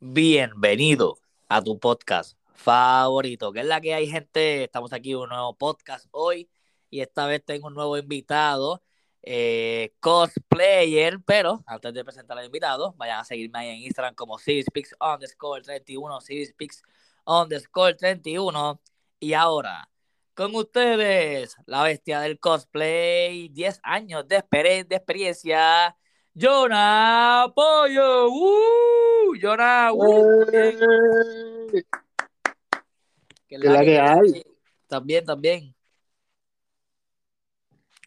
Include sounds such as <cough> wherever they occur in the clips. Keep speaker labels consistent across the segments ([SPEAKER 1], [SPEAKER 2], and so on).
[SPEAKER 1] Bienvenido a tu podcast favorito. que es la que hay, gente? Estamos aquí en un nuevo podcast hoy y esta vez tengo un nuevo invitado, eh, cosplayer. Pero antes de presentar al invitado, vayan a seguirme ahí en Instagram como CivisPix underscore 31, CivisPix underscore 31. Y ahora, con ustedes, la bestia del cosplay, 10 años de, experiencia, Jonah Pollo. ¡Uh! Jonah, uh,
[SPEAKER 2] ¿Qué la, que, hay?
[SPEAKER 1] También, también.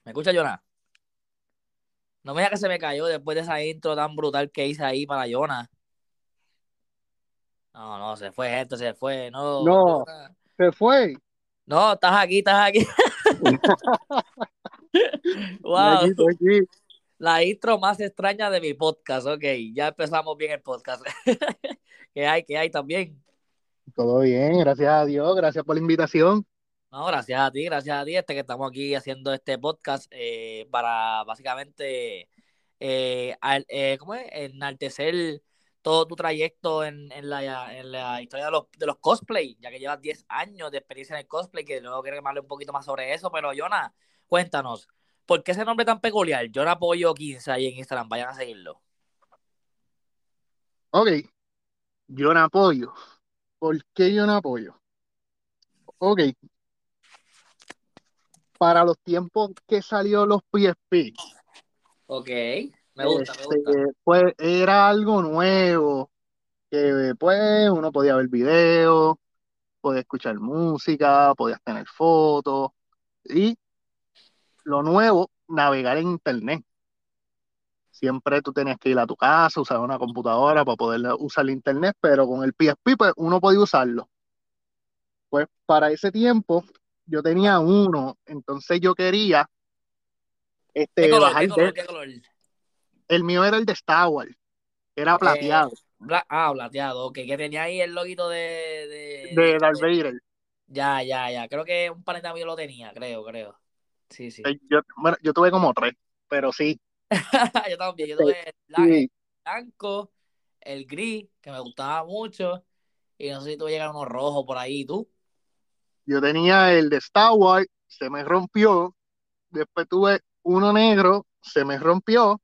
[SPEAKER 1] ¿Me escucha, Jonah? No me digas que se me cayó después de esa intro tan brutal que hice ahí para Jonah. No, no, se fue, gente, se fue. No,
[SPEAKER 2] no se fue.
[SPEAKER 1] No, estás aquí, estás aquí. <laughs> wow. La intro más extraña de mi podcast, ok. Ya empezamos bien el podcast. <laughs> ¿Qué hay? ¿Qué hay también?
[SPEAKER 2] Todo bien, gracias a Dios, gracias por la invitación.
[SPEAKER 1] No, gracias a ti, gracias a ti, este que estamos aquí haciendo este podcast eh, para básicamente, eh, eh, ¿cómo es? Enaltecer todo tu trayecto en, en, la, en la historia de los, de los cosplay, ya que llevas 10 años de experiencia en el cosplay, que luego quiero que me hable un poquito más sobre eso, pero Jonah, cuéntanos, ¿por qué ese nombre tan peculiar? Yo apoyo 15 ahí en Instagram, vayan a seguirlo.
[SPEAKER 2] Ok, yo no apoyo. ¿Por qué yo no apoyo? Ok. Para los tiempos que salió los PSP.
[SPEAKER 1] Ok me gusta, me gusta.
[SPEAKER 2] Este, pues era algo nuevo, que pues uno podía ver videos, podía escuchar música, podías tener fotos y lo nuevo, navegar en internet. Siempre tú tenías que ir a tu casa, usar una computadora para poder usar el internet, pero con el PSP pues uno podía usarlo. Pues para ese tiempo yo tenía uno, entonces yo quería este, bajar el mío era el de Star Wars. Era eh, plateado.
[SPEAKER 1] ah, plateado, ok. Que tenía ahí el loguito de.
[SPEAKER 2] De, Darth Vader.
[SPEAKER 1] Ya, ya, ya. Creo que un planeta mío lo tenía, creo, creo. Sí, sí.
[SPEAKER 2] Eh, yo, bueno, yo tuve como tres, pero sí. <laughs>
[SPEAKER 1] yo también. Yo tuve el blanco, el gris, que me gustaba mucho. Y no sé si tuve llegar uno rojo por ahí, ¿tú?
[SPEAKER 2] Yo tenía el de Star Wars, se me rompió. Después tuve uno negro, se me rompió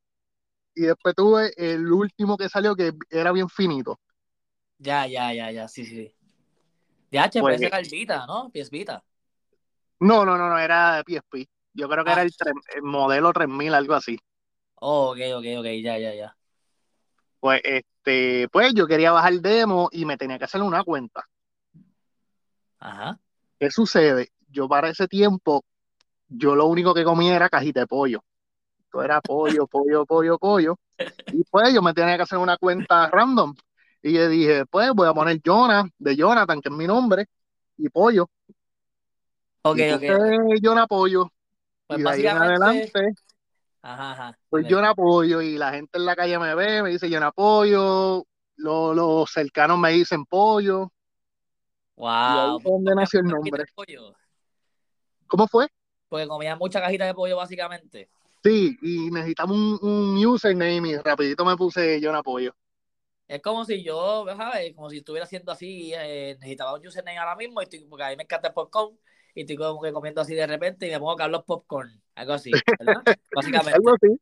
[SPEAKER 2] y después tuve el último que salió que era bien finito.
[SPEAKER 1] Ya, ya, ya, ya, sí, sí. De HP pues, era el Vita, ¿no? PS Vita.
[SPEAKER 2] No, no, no, no, era PSP. Yo creo que era ah. el, modelo 3000, algo así.
[SPEAKER 1] Oh, ok, ok, ok, ya, ya, ya.
[SPEAKER 2] Pues, este, pues yo quería bajar el demo y me tenía que hacer una cuenta.
[SPEAKER 1] Ajá.
[SPEAKER 2] ¿Qué sucede? Yo para ese tiempo, yo lo único que comía era cajita de pollo era pollo, <laughs> pollo, pollo, pollo. Y pues yo me tenía que hacer una cuenta random. Y yo dije, pues voy a poner Jonah, de Jonathan, que es mi nombre, y pollo.
[SPEAKER 1] Ok, ok.
[SPEAKER 2] Jonah Pollo.
[SPEAKER 1] Pues y de ahí en
[SPEAKER 2] adelante, ajá, ajá, pues Jonah Pollo. Y la gente en la calle me ve, me dice Jonah Pollo. Los, los cercanos me dicen pollo.
[SPEAKER 1] Wow.
[SPEAKER 2] Ahí nació el nombre. ¿Cómo fue?
[SPEAKER 1] Porque comía mucha cajita de pollo, básicamente.
[SPEAKER 2] Sí, y necesitamos un, un username y rapidito me puse yo en apoyo.
[SPEAKER 1] Es como si yo, ¿sabes? Como si estuviera haciendo así, eh, necesitaba un username ahora mismo, y estoy, porque a mí me encanta el popcorn, y estoy como que comiendo así de repente y me pongo Carlos Popcorn, algo así, <laughs> ¿verdad? Básicamente.
[SPEAKER 2] algo así.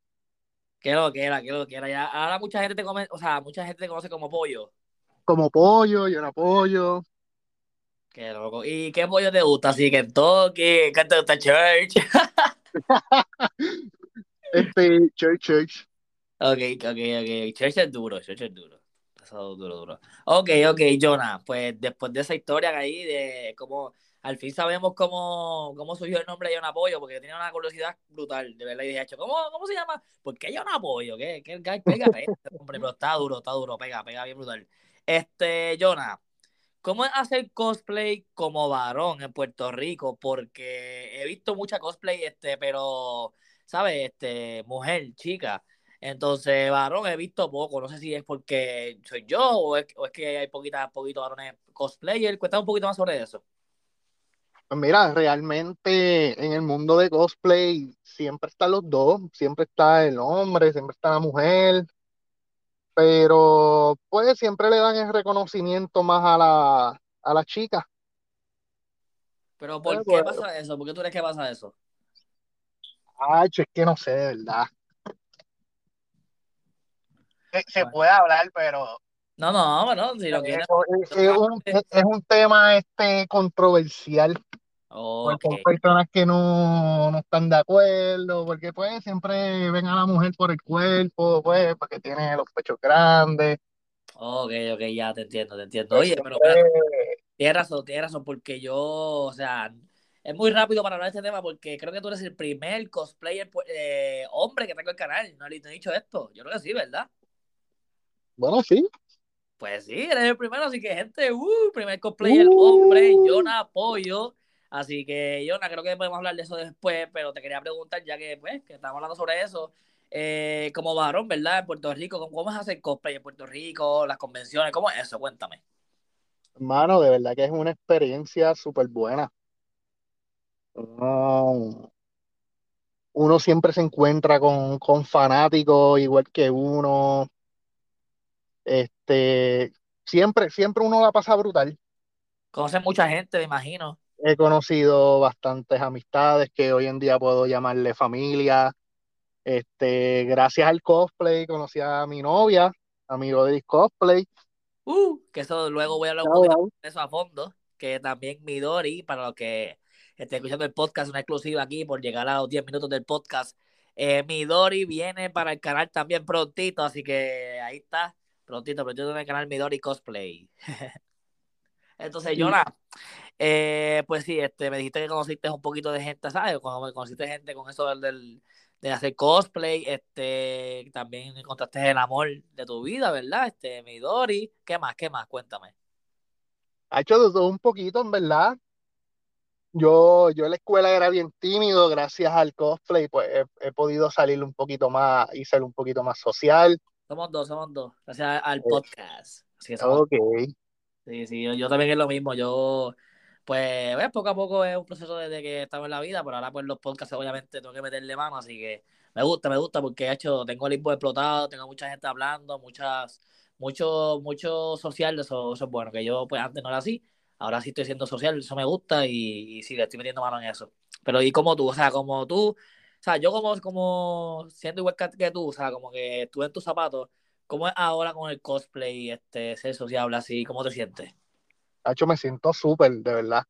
[SPEAKER 1] Qué lo que era, qué lo que era. Ya, ahora mucha gente te come, o sea, mucha gente te conoce como pollo.
[SPEAKER 2] Como pollo, yo no apoyo.
[SPEAKER 1] Qué loco. ¿Y qué pollo te gusta? Así que toque, ¿qué te gusta Church? <laughs>
[SPEAKER 2] Este, Church, Church.
[SPEAKER 1] Ok, ok, ok. Church es duro, Church es duro. Eso duro, duro. Ok, ok, Jonah. Pues después de esa historia ahí, de cómo al fin sabemos cómo, cómo surgió el nombre de Jonah Pollo, porque tenía una curiosidad brutal, de verdad. Y dije, ¿cómo, cómo se llama? ¿Por qué Jonah Pollo? ¿Qué, qué, qué pega? <laughs> hombre, pero está duro, está duro, pega, pega bien brutal. Este, Jonah, ¿cómo es hacer cosplay como varón en Puerto Rico? Porque he visto mucha cosplay, este, pero ¿sabes? Este, mujer, chica. Entonces, varón he visto poco. No sé si es porque soy yo o es, que hay poquitas, poquitos varones cosplayer. Cuéntame un poquito más sobre eso.
[SPEAKER 2] Pues mira, realmente en el mundo de cosplay siempre están los dos, siempre está el hombre, siempre está la mujer. pero pues siempre le dan el reconocimiento más a la, a las chicas.
[SPEAKER 1] Pero ¿por qué pasa eso? ¿Por qué tú crees que pasa eso?
[SPEAKER 2] Ay, es que no sé, de verdad. <laughs> Se, puede hablar, pero.
[SPEAKER 1] No, no, bueno, si lo quieres.
[SPEAKER 2] Es, un, tema este controversial. Porque hay personas que no, no, están de acuerdo, porque pues siempre ven a la mujer por el cuerpo, pues, porque tiene los pechos grandes.
[SPEAKER 1] Ok, ok, ya te entiendo, te entiendo. Oye, pero tienes razón, tienes razón, porque yo, o sea, es muy rápido para hablar de este tema porque creo que tú eres el primer cosplayer pues, eh, hombre que tengo el canal. No le he dicho esto. Yo creo que sí, ¿verdad?
[SPEAKER 2] Bueno, sí.
[SPEAKER 1] Pues sí, eres el primero, así que gente, uh, primer cosplayer hombre, yo no apoyo. Así que, Jonah, creo que podemos hablar de eso después, pero te quería preguntar, ya que, pues, que estamos hablando sobre eso, eh, como varón, ¿verdad? En Puerto Rico, ¿cómo, es hacer cosplay en Puerto Rico? Las convenciones, ¿cómo es eso? Cuéntame.
[SPEAKER 2] Hermano, de verdad que es una experiencia súper buena. Uno, siempre se encuentra con, con fanáticos igual que uno. Este, siempre, siempre uno la pasa brutal.
[SPEAKER 1] Conoce mucha gente, me imagino.
[SPEAKER 2] He conocido bastantes amistades que hoy en día puedo llamarle familia. Este, gracias al cosplay conocí a mi novia, amigo de Cosplay.
[SPEAKER 1] Uh, que eso luego voy a hablar un poquito de eso a fondo, que también Midori, para los que estén escuchando el podcast, una exclusiva aquí por llegar a los 10 minutos del podcast. Eh, Midori viene para el canal también prontito, así que ahí está, prontito, prontito en el canal Midori Cosplay. <laughs> Entonces, Jonah, eh, pues sí, este, me dijiste que conociste un poquito de gente, ¿sabes? Cuando conociste gente con eso del, de hacer cosplay, este, también encontraste el amor de tu vida, ¿verdad? Este, Midori, ¿qué más? ¿Qué más? Cuéntame.
[SPEAKER 2] Ha hecho de todo un poquito, en verdad. Yo, yo en la escuela era bien tímido, gracias al cosplay, pues he, podido salir un poquito más y ser un poquito más social.
[SPEAKER 1] Somos dos, somos dos, gracias al podcast.
[SPEAKER 2] ok.
[SPEAKER 1] Sí, sí, yo, también es lo mismo. Yo, pues, pues, poco a poco es un proceso desde que estaba en la vida, pero ahora pues los podcasts obviamente tengo que meterle mano, así que me gusta, me gusta porque he hecho, tengo el limbo explotado, tengo mucha gente hablando, muchas, mucho, mucho social, eso, eso es bueno, que yo pues antes no era así, ahora sí estoy siendo social, eso me gusta y, sí, le estoy metiendo mano en eso. Pero y como tú, o sea, como tú, sea, yo como, como siendo igual que, tú, o sea, como que estuve en tus zapatos, ¿cómo es ahora con el cosplay, este, ser sociable así? ¿Cómo te sientes?
[SPEAKER 2] hecho, me siento súper, de verdad.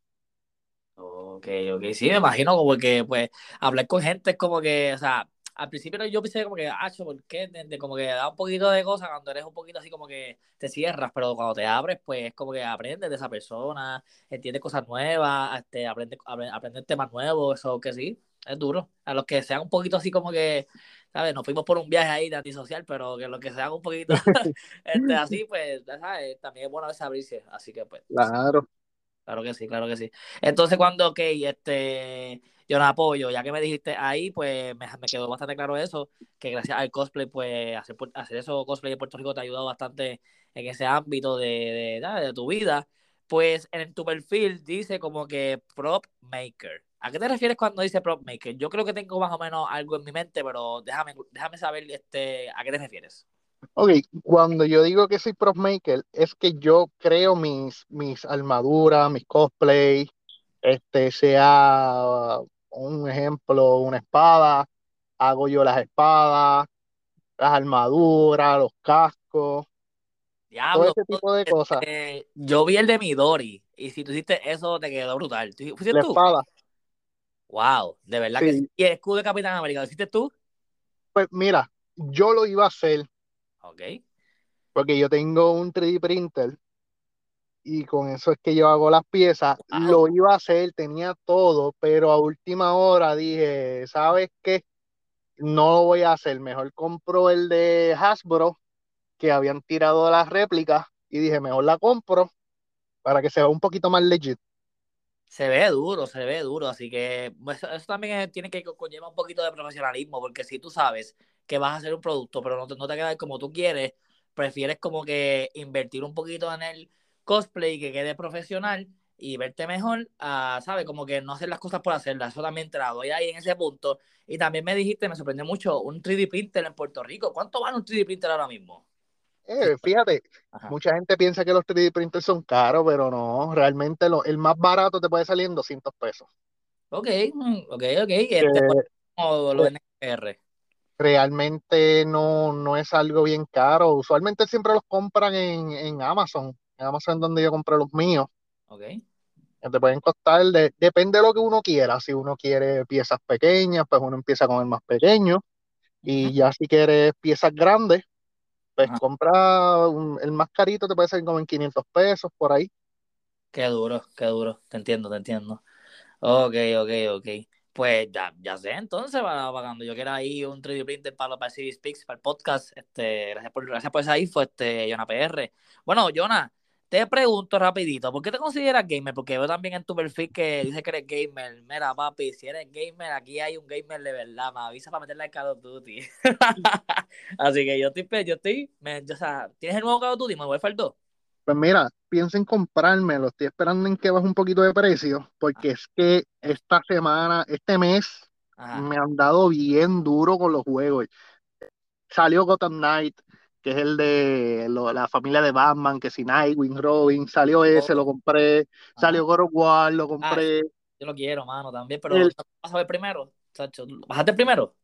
[SPEAKER 1] Ok, ok, sí, me imagino como que, pues, hablar con gente es como que, o sea, al principio yo pensé como que, ah, ¿por qué? como que da un poquito de cosas cuando eres un poquito así como que te cierras, pero cuando te abres, pues es como que aprendes de esa persona, entiendes cosas nuevas, este, aprendes, aprendes temas nuevos, eso que sí, es duro. A los que sean un poquito así como que, ¿sabes? Nos fuimos por un viaje ahí de antisocial, pero que los que sean un poquito <laughs> <laughs> este, así, pues, ¿sabes? También es bueno a veces abrirse, así que pues.
[SPEAKER 2] Claro.
[SPEAKER 1] Claro que sí, claro que sí. Entonces, cuando, ok, este, yo no apoyo, ya que me dijiste ahí, pues me, quedó bastante claro eso, que gracias al cosplay, pues hacer, hacer eso cosplay en Puerto Rico te ha ayudado bastante en ese ámbito de, de, de, tu vida. Pues en tu perfil dice como que prop maker. ¿A qué te refieres cuando dice prop maker? Yo creo que tengo más o menos algo en mi mente, pero déjame, déjame saber este, a qué te refieres.
[SPEAKER 2] Ok, cuando yo digo que soy prop maker, es que yo creo mis, mis armaduras, mis cosplay, este, sea un ejemplo, una espada, hago yo las espadas, las armaduras, los cascos,
[SPEAKER 1] todo ese tipo de cosas. Este, yo vi el de Midori, y si tú hiciste eso, te quedó brutal. ¿Fuiste
[SPEAKER 2] la espada.
[SPEAKER 1] Wow, de verdad que sí. ¿Y el escudo de Capitán América, lo hiciste tú?
[SPEAKER 2] Pues mira, yo lo iba a hacer
[SPEAKER 1] Ok.
[SPEAKER 2] Porque yo tengo un 3D printer y con eso es que yo hago las piezas. Lo iba a hacer, tenía todo, pero a última hora dije, ¿sabes qué? No lo voy a hacer. Mejor compro el de Hasbro, que habían tirado las réplicas, y dije, mejor la compro para que se vea un poquito más legit.
[SPEAKER 1] Se ve duro, se ve duro, así que pues, eso, también tiene que conllevar un poquito de profesionalismo, porque si tú sabes que vas a hacer un producto, pero no te, no te queda como tú quieres, prefieres como que invertir un poquito en el cosplay que quede profesional y verte mejor, a, ¿sabes? Como que no hacer las cosas por hacerlas, eso también te la doy ahí en ese punto. Y también me dijiste, me sorprendió mucho, un 3D printer en Puerto Rico. ¿Cuánto vale un 3D printer ahora mismo?
[SPEAKER 2] Eh, fíjate,
[SPEAKER 1] Ajá.
[SPEAKER 2] mucha gente piensa que los 3D printers son caros, pero no, realmente lo, el más barato te puede salir en 200 pesos.
[SPEAKER 1] Ok, mm, ok, ok. Este, pues,
[SPEAKER 2] Que
[SPEAKER 1] como lo NR.
[SPEAKER 2] realmente no, no es algo bien caro. Usualmente siempre los compran en, en Amazon. En Amazon es donde yo compré los míos.
[SPEAKER 1] Ok.
[SPEAKER 2] te pueden costar, de- depende de lo que uno quiera. Si uno quiere piezas pequeñas, pues uno empieza con el más pequeño. Y ya si quieres piezas grandes, pues
[SPEAKER 1] Ajá.
[SPEAKER 2] compra un- el más carito, te puede salir como en 500 pesos por ahí.
[SPEAKER 1] Qué duro, qué duro. Te entiendo, te entiendo. Ok, ok, ok. Pues ya, ya sé, entonces, para, para cuando yo quiera ir un 3D printer para, para Speaks, para el podcast, este, gracias por, gracias por esa info, este, Jonah PR. Bueno, Jonah, te pregunto rapidito, ¿por qué te consideras gamer? Porque veo también en tu perfil que dice que eres gamer. Mira, papi, si eres gamer, aquí hay un gamer de verdad, me avisa para meterle al Call of Duty. <laughs> Así que yo estoy, pe- yo estoy, me, yo, o sea, ¿tienes el nuevo Call of Duty? ¿Me voy a dos?
[SPEAKER 2] Pues mira, piensa en comprármelo. Estoy esperando en que baje un poquito de precio, porque es que esta semana, este mes,
[SPEAKER 1] Ajá.
[SPEAKER 2] me han dado bien duro con los juegos. Salió Gotham Knight, que es el de lo- la familia de Batman, que si Nightwing, Robin, salió ese, lo compré. Salió God of War, lo
[SPEAKER 1] Ah,
[SPEAKER 2] compré.
[SPEAKER 1] yo lo quiero, mano, también, pero
[SPEAKER 2] El-
[SPEAKER 1] ¿vas a ver primero? Chacho, ¿Bajaste primero?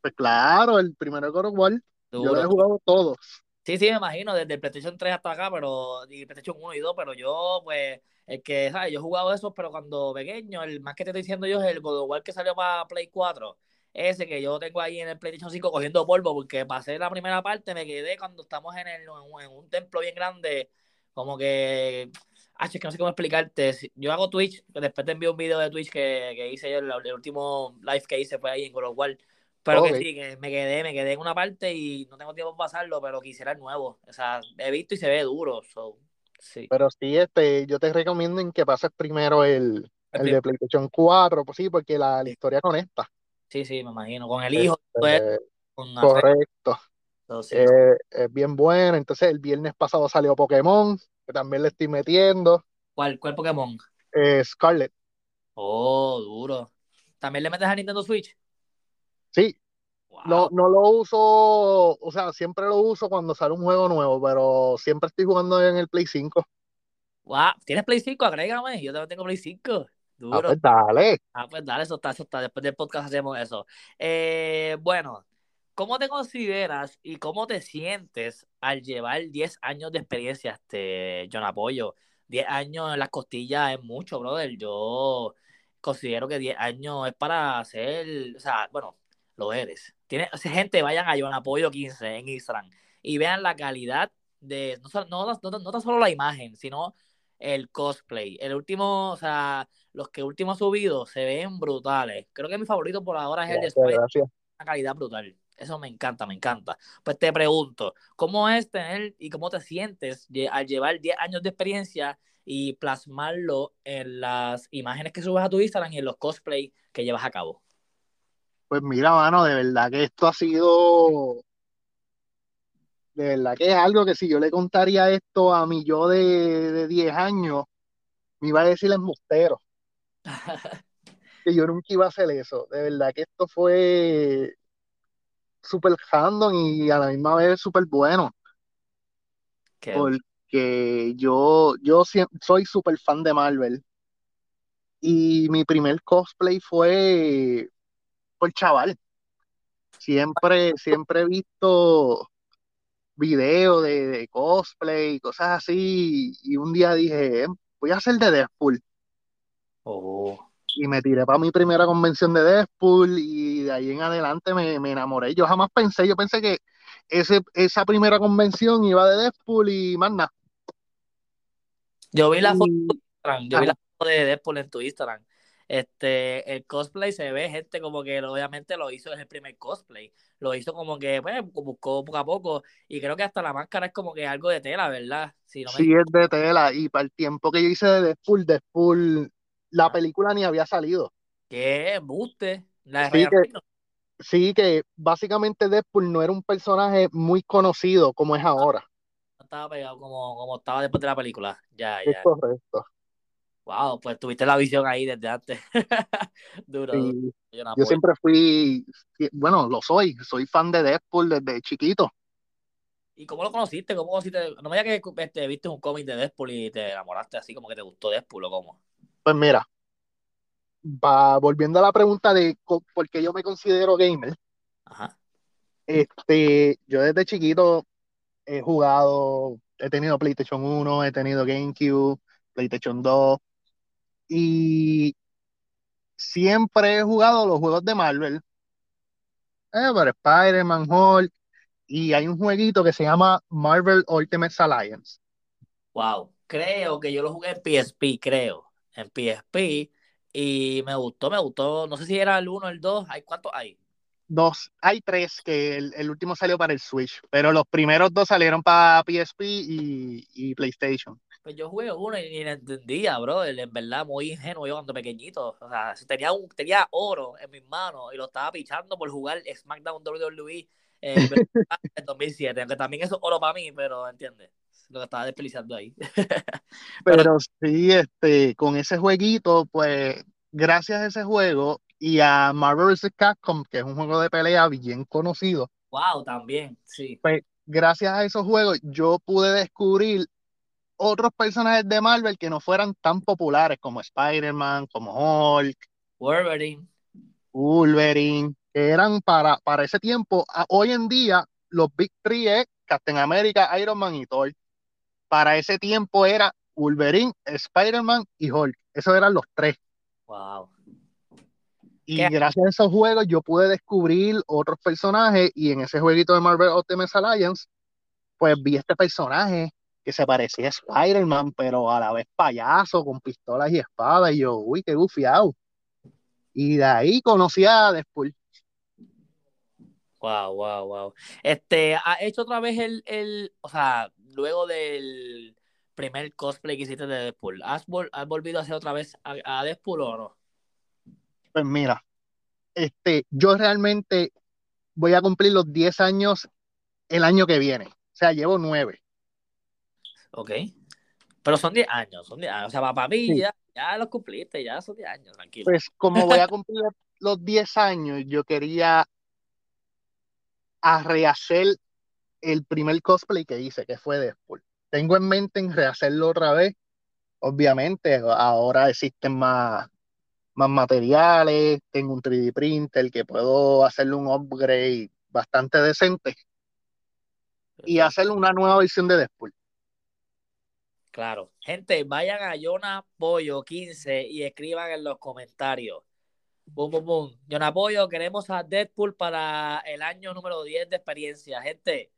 [SPEAKER 2] pues claro, el primero de God of War, yo lo he jugado todos.
[SPEAKER 1] Sí, sí, me imagino, desde el PlayStation 3 hasta acá, pero y PlayStation 1 y 2, pero yo, pues, el que, ¿sabes? Yo he jugado esos, pero cuando pequeño, el más que te estoy diciendo yo es el God of War que salió para Play 4. Ese que yo tengo ahí en el PlayStation 5 cogiendo polvo, porque pasé la primera parte, me quedé cuando estamos en, el, en un- templo bien grande, como que. Ah, es que no sé cómo explicarte. Yo hago Twitch, después te envío un video de Twitch que, que hice yo, el, el último live que hice fue ahí en War. Pero
[SPEAKER 2] Ok.
[SPEAKER 1] que sí, que me quedé, me quedé en una parte y no tengo tiempo para pasarlo, pero quisiera el nuevo. O sea, he visto y se ve duro. So, sí.
[SPEAKER 2] Pero sí, este, yo te recomiendo en que pases primero el,
[SPEAKER 1] El
[SPEAKER 2] el de PlayStation 4, pues sí, porque la, la historia conecta.
[SPEAKER 1] Sí, sí, me imagino. Con el hijo,
[SPEAKER 2] Este,
[SPEAKER 1] con
[SPEAKER 2] correcto.
[SPEAKER 1] sí.
[SPEAKER 2] Eh, es bien bueno. Entonces, el viernes pasado salió Pokémon, que también le estoy metiendo.
[SPEAKER 1] ¿Cuál, ¿Cuál Pokémon?
[SPEAKER 2] Eh, Scarlet,
[SPEAKER 1] Oh, duro. ¿También le metes a Nintendo Switch?
[SPEAKER 2] sí,
[SPEAKER 1] Wow.
[SPEAKER 2] no, no lo uso, o sea, siempre lo uso cuando sale un juego nuevo, pero siempre estoy jugando en el Play 5.
[SPEAKER 1] Wow. ¿Tienes Play 5? Agrégame. Yo también tengo Play 5.
[SPEAKER 2] Ah,
[SPEAKER 1] Duro.
[SPEAKER 2] pues dale.
[SPEAKER 1] Ah, pues dale, eso está, eso está. Después del podcast hacemos eso. Eh, bueno, ¿cómo te consideras y cómo te sientes al llevar 10 años de experiencia, este, John Apoyo? 10 años en las costillas es mucho, brother. Yo considero que 10 años es para hacer, o sea, bueno, lo eres. Tiene, gente, vayan a John Apoyo 15 en Instagram y vean la calidad de, no, solo- no, no, no tan solo la imagen, sino el cosplay. El último, o sea, los que último he subido se ven brutales. Creo que mi favorito por ahora es el de Spider, una calidad brutal. Eso me encanta, me encanta. Pues te pregunto, ¿cómo es tener y cómo te sientes al llevar 10 años de experiencia y plasmarlo en las imágenes que subes a tu Instagram y en los cosplay que llevas a cabo?
[SPEAKER 2] Pues mira, mano, de verdad que esto ha sido, de verdad que es algo que si yo le contaría esto a mi yo de, de 10 años, me iba a decir embustero, <laughs> que yo nunca iba a hacer eso. De verdad que esto fue súper random y a la misma vez súper bueno,
[SPEAKER 1] Qué
[SPEAKER 2] porque yo, yo soy súper fan de Marvel y mi primer cosplay fue por chaval. Siempre, siempre he visto videos de, de cosplay y cosas así y un día dije, "Eh, voy a hacer de Deadpool.
[SPEAKER 1] Oh.
[SPEAKER 2] Y me tiré para mi primera convención de Deadpool y de ahí en adelante me, me enamoré. Yo jamás pensé, yo pensé que ese, esa primera convención iba de Deadpool y más nada.
[SPEAKER 1] Yo vi la foto
[SPEAKER 2] Y-
[SPEAKER 1] de Instagram, yo vi la foto de Deadpool en tu Instagram. Este, el cosplay se ve gente como que obviamente lo hizo en el primer cosplay. Lo hizo como que, pues, buscó poco a poco. Y creo que hasta la máscara es como que algo de tela, ¿verdad? Si no me
[SPEAKER 2] Sí, es de tela. Y para el tiempo que yo hice de Deadpool, Deadpool, la
[SPEAKER 1] Ah.
[SPEAKER 2] película ni había salido.
[SPEAKER 1] ¿Qué? Buste. La
[SPEAKER 2] Sí que,
[SPEAKER 1] Reynolds.
[SPEAKER 2] sí que básicamente Deadpool no era un personaje muy conocido como es ahora.
[SPEAKER 1] No estaba pegado como, como estaba después de la película. Ya,
[SPEAKER 2] Es
[SPEAKER 1] ya.
[SPEAKER 2] correcto.
[SPEAKER 1] Wow, pues tuviste la visión ahí desde antes. <laughs> Duro, Yo no
[SPEAKER 2] yo
[SPEAKER 1] apoyo.
[SPEAKER 2] siempre fui, bueno, lo soy, soy fan de Deadpool desde chiquito.
[SPEAKER 1] ¿Y cómo lo conociste? ¿Cómo conociste? No me digas que este, viste un cómic de Deadpool y te enamoraste así como que te gustó Deadpool o cómo.
[SPEAKER 2] Pues mira, va, volviendo a la pregunta de por qué yo me considero gamer,
[SPEAKER 1] Ajá.
[SPEAKER 2] este, yo desde chiquito he jugado, he tenido PlayStation 1, he tenido GameCube, PlayStation 2, y siempre he jugado los juegos de Marvel, eh, pero Spider-Man, Hulk, y hay un jueguito que se llama Marvel Ultimate Alliance.
[SPEAKER 1] Wow, creo que yo lo jugué en PSP, creo, en PSP, y me gustó, me gustó, no sé si era el 1 o el 2, ¿hay cuántos hay?
[SPEAKER 2] Dos, hay tres, que el, último salió para el Switch, pero los primeros dos salieron para PSP y, PlayStation.
[SPEAKER 1] Pues yo jugué uno y ni entendía, bro, en verdad, muy ingenuo yo cuando pequeñito, o sea, tenía, un, tenía oro en mis manos y lo estaba pichando por jugar SmackDown WWE en <laughs> 2007, aunque también eso es oro para mí, pero entiendes lo que estaba desperdiciando ahí. <laughs>
[SPEAKER 2] pero, sí, este, con ese jueguito, pues, gracias a ese juego, y a Marvel vs. Capcom, que es un juego de pelea bien conocido.
[SPEAKER 1] Wow, también, sí.
[SPEAKER 2] Pues gracias a esos juegos yo pude descubrir otros personajes de Marvel que no fueran tan populares como Spider-Man, como Hulk,
[SPEAKER 1] Wolverine.
[SPEAKER 2] Wolverine, que eran para, para ese tiempo. Hoy en día, los Big Three es Captain America, Iron Man y Thor. Para ese tiempo era Wolverine, Spider-Man y Hulk. Esos eran los tres.
[SPEAKER 1] Wow.
[SPEAKER 2] Y gracias a esos juegos yo pude descubrir otros personajes y en ese jueguito de Marvel Ultimate Alliance, pues vi este personaje que se parecía a Spider-Man, pero a la vez payaso, con pistolas y espadas, y yo, uy, qué gufiado. Y de ahí conocí a Deadpool.
[SPEAKER 1] Wow, wow, wow. Este, ¿ha hecho otra vez el, el, o sea, luego del primer cosplay que hiciste de Deadpool, ¿has, volvido a hacer otra vez a, a Deadpool o no?
[SPEAKER 2] Pues mira, este, yo realmente voy a cumplir los 10 años el año que viene. O sea, llevo 9.
[SPEAKER 1] Ok. Pero son 10 años, son 10 años. O sea, para mí ya, ya los cumpliste, ya son 10 años, tranquilo.
[SPEAKER 2] Pues como voy a <laughs> cumplir los 10 años, yo quería a rehacer el primer cosplay que hice, que fue Deadpool. Tengo en mente en rehacerlo otra vez. Obviamente, ahora existen más, más materiales, tengo un 3D printer que puedo hacerle un upgrade bastante decente y hacerle una nueva versión de Deadpool.
[SPEAKER 1] Claro. Gente, vayan a Jonah Pollo 15 y escriban en los comentarios. Boom, boom, boom. Jonah Pollo, queremos a Deadpool para el año número 10 de experiencia. Gente,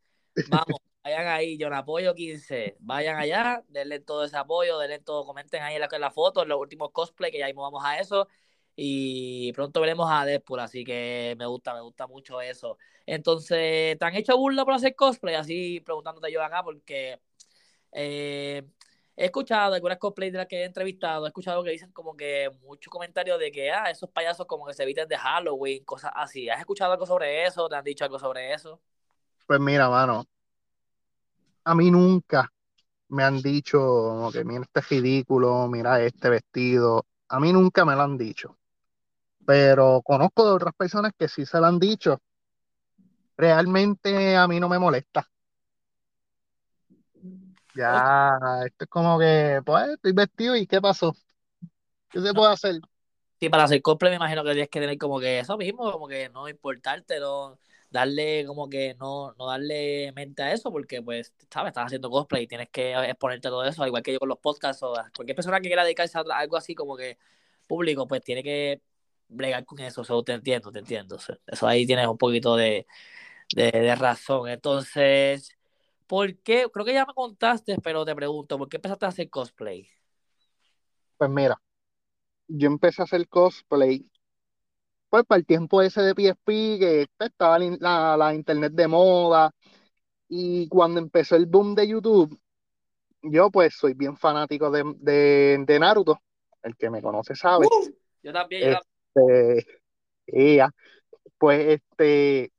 [SPEAKER 1] vamos, vayan ahí, Jonah Apoyo 15. Vayan allá, denle todo ese apoyo, denle todo, comenten ahí en la, en foto, en los últimos cosplay, que ya mismo vamos a eso. Y pronto veremos a Deadpool, así que me gusta, me gusta mucho eso. Entonces, ¿te han hecho burla por hacer cosplay? Así preguntándote yo acá, porque eh, he escuchado algunas cosplays de las que he entrevistado, he escuchado que dicen como que muchos comentarios de que, ah, esos payasos como que se eviten de Halloween, cosas así. ¿Has escuchado algo sobre eso? ¿Te han dicho algo sobre eso?
[SPEAKER 2] Pues mira, mano, a mí nunca me han dicho como que mira este ridículo, mira este vestido. A mí nunca me lo han dicho. Pero conozco de otras personas que sí se lo han dicho. Realmente a mí no me molesta. Ya, esto es como que, pues, estoy vestido y ¿qué pasó? ¿Qué se puede hacer?
[SPEAKER 1] Sí, para hacer cosplay me imagino que tienes que tener como que eso mismo, como que no importarte, no darle como que no, no darle mente a eso, porque pues, sabes, estás haciendo cosplay y tienes que exponerte todo eso, igual que yo con los podcasts o cualquier persona que quiera dedicarse a algo así como que público, pues tiene que bregar con eso, eso te entiendo, te entiendo. Eso ahí tienes un poquito de, de razón. Entonces, ¿Por qué? Creo que ya me contaste, pero te pregunto, ¿por qué empezaste a hacer cosplay?
[SPEAKER 2] Pues mira, yo empecé a hacer cosplay pues para el tiempo ese de PSP, que estaba la, la internet de moda, y cuando empezó el boom de YouTube, yo pues soy bien fanático de, de, Naruto, el que me conoce sabe.
[SPEAKER 1] Uh, yo también,
[SPEAKER 2] este, pues este,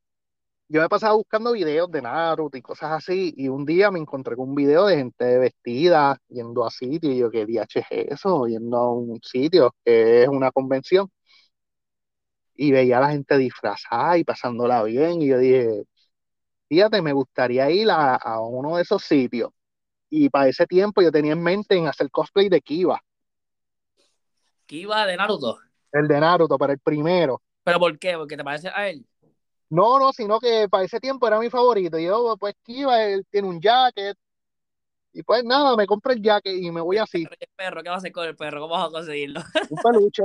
[SPEAKER 2] yo me pasaba buscando videos de Naruto y cosas así, y un día me encontré con un video de gente vestida yendo a sitio, y yo, ¿qué DH es eso? Yendo a un sitio que es una convención. Y veía a la gente disfrazada y pasándola bien, y yo dije, fíjate, me gustaría ir a, a uno de esos sitios. Y para ese tiempo yo tenía en mente en hacer cosplay de Kiba,
[SPEAKER 1] Kiba de Naruto.
[SPEAKER 2] el de Naruto, para el primero.
[SPEAKER 1] ¿Pero por qué? ¿Porque te parece a él?
[SPEAKER 2] No, no, sino que para ese tiempo era mi favorito. Y yo, pues Kiba, él tiene un jacket. Y pues nada, me compro el jacket y me voy así,
[SPEAKER 1] El perro, ¿qué vas a hacer con el perro? ¿Cómo vas a conseguirlo?
[SPEAKER 2] un peluche.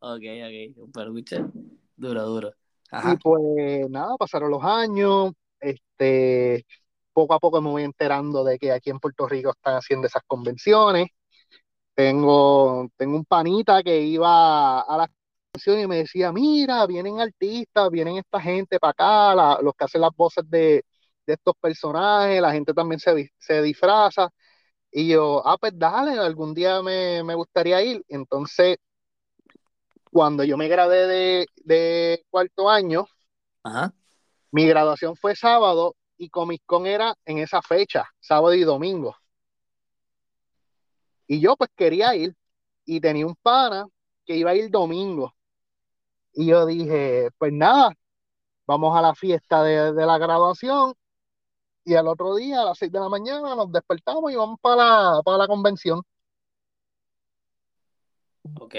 [SPEAKER 1] Ok, ok, un peluche. Duro, duro.
[SPEAKER 2] Y
[SPEAKER 1] Ajá.
[SPEAKER 2] pues nada, pasaron los años. Este, poco a poco me voy enterando de que aquí en Puerto Rico están haciendo esas convenciones. Tengo, tengo un panita que iba a las convenciones y me decía, mira, vienen artistas, vienen esta gente para acá, los que hacen las voces de, de estos personajes, la gente también se, se disfraza. Y yo, ah, pues dale, algún día me, me gustaría ir. Entonces, cuando yo me gradué de, de cuarto año,
[SPEAKER 1] Ajá.
[SPEAKER 2] mi graduación fue sábado y Comic Con era en esa fecha, sábado y domingo. Y yo pues quería ir y tenía un pana que iba a ir domingo. Y yo dije, pues nada, vamos a la fiesta de, de la graduación y al otro día a las 6 de la mañana nos despertamos y vamos para la, para la convención.
[SPEAKER 1] Ok.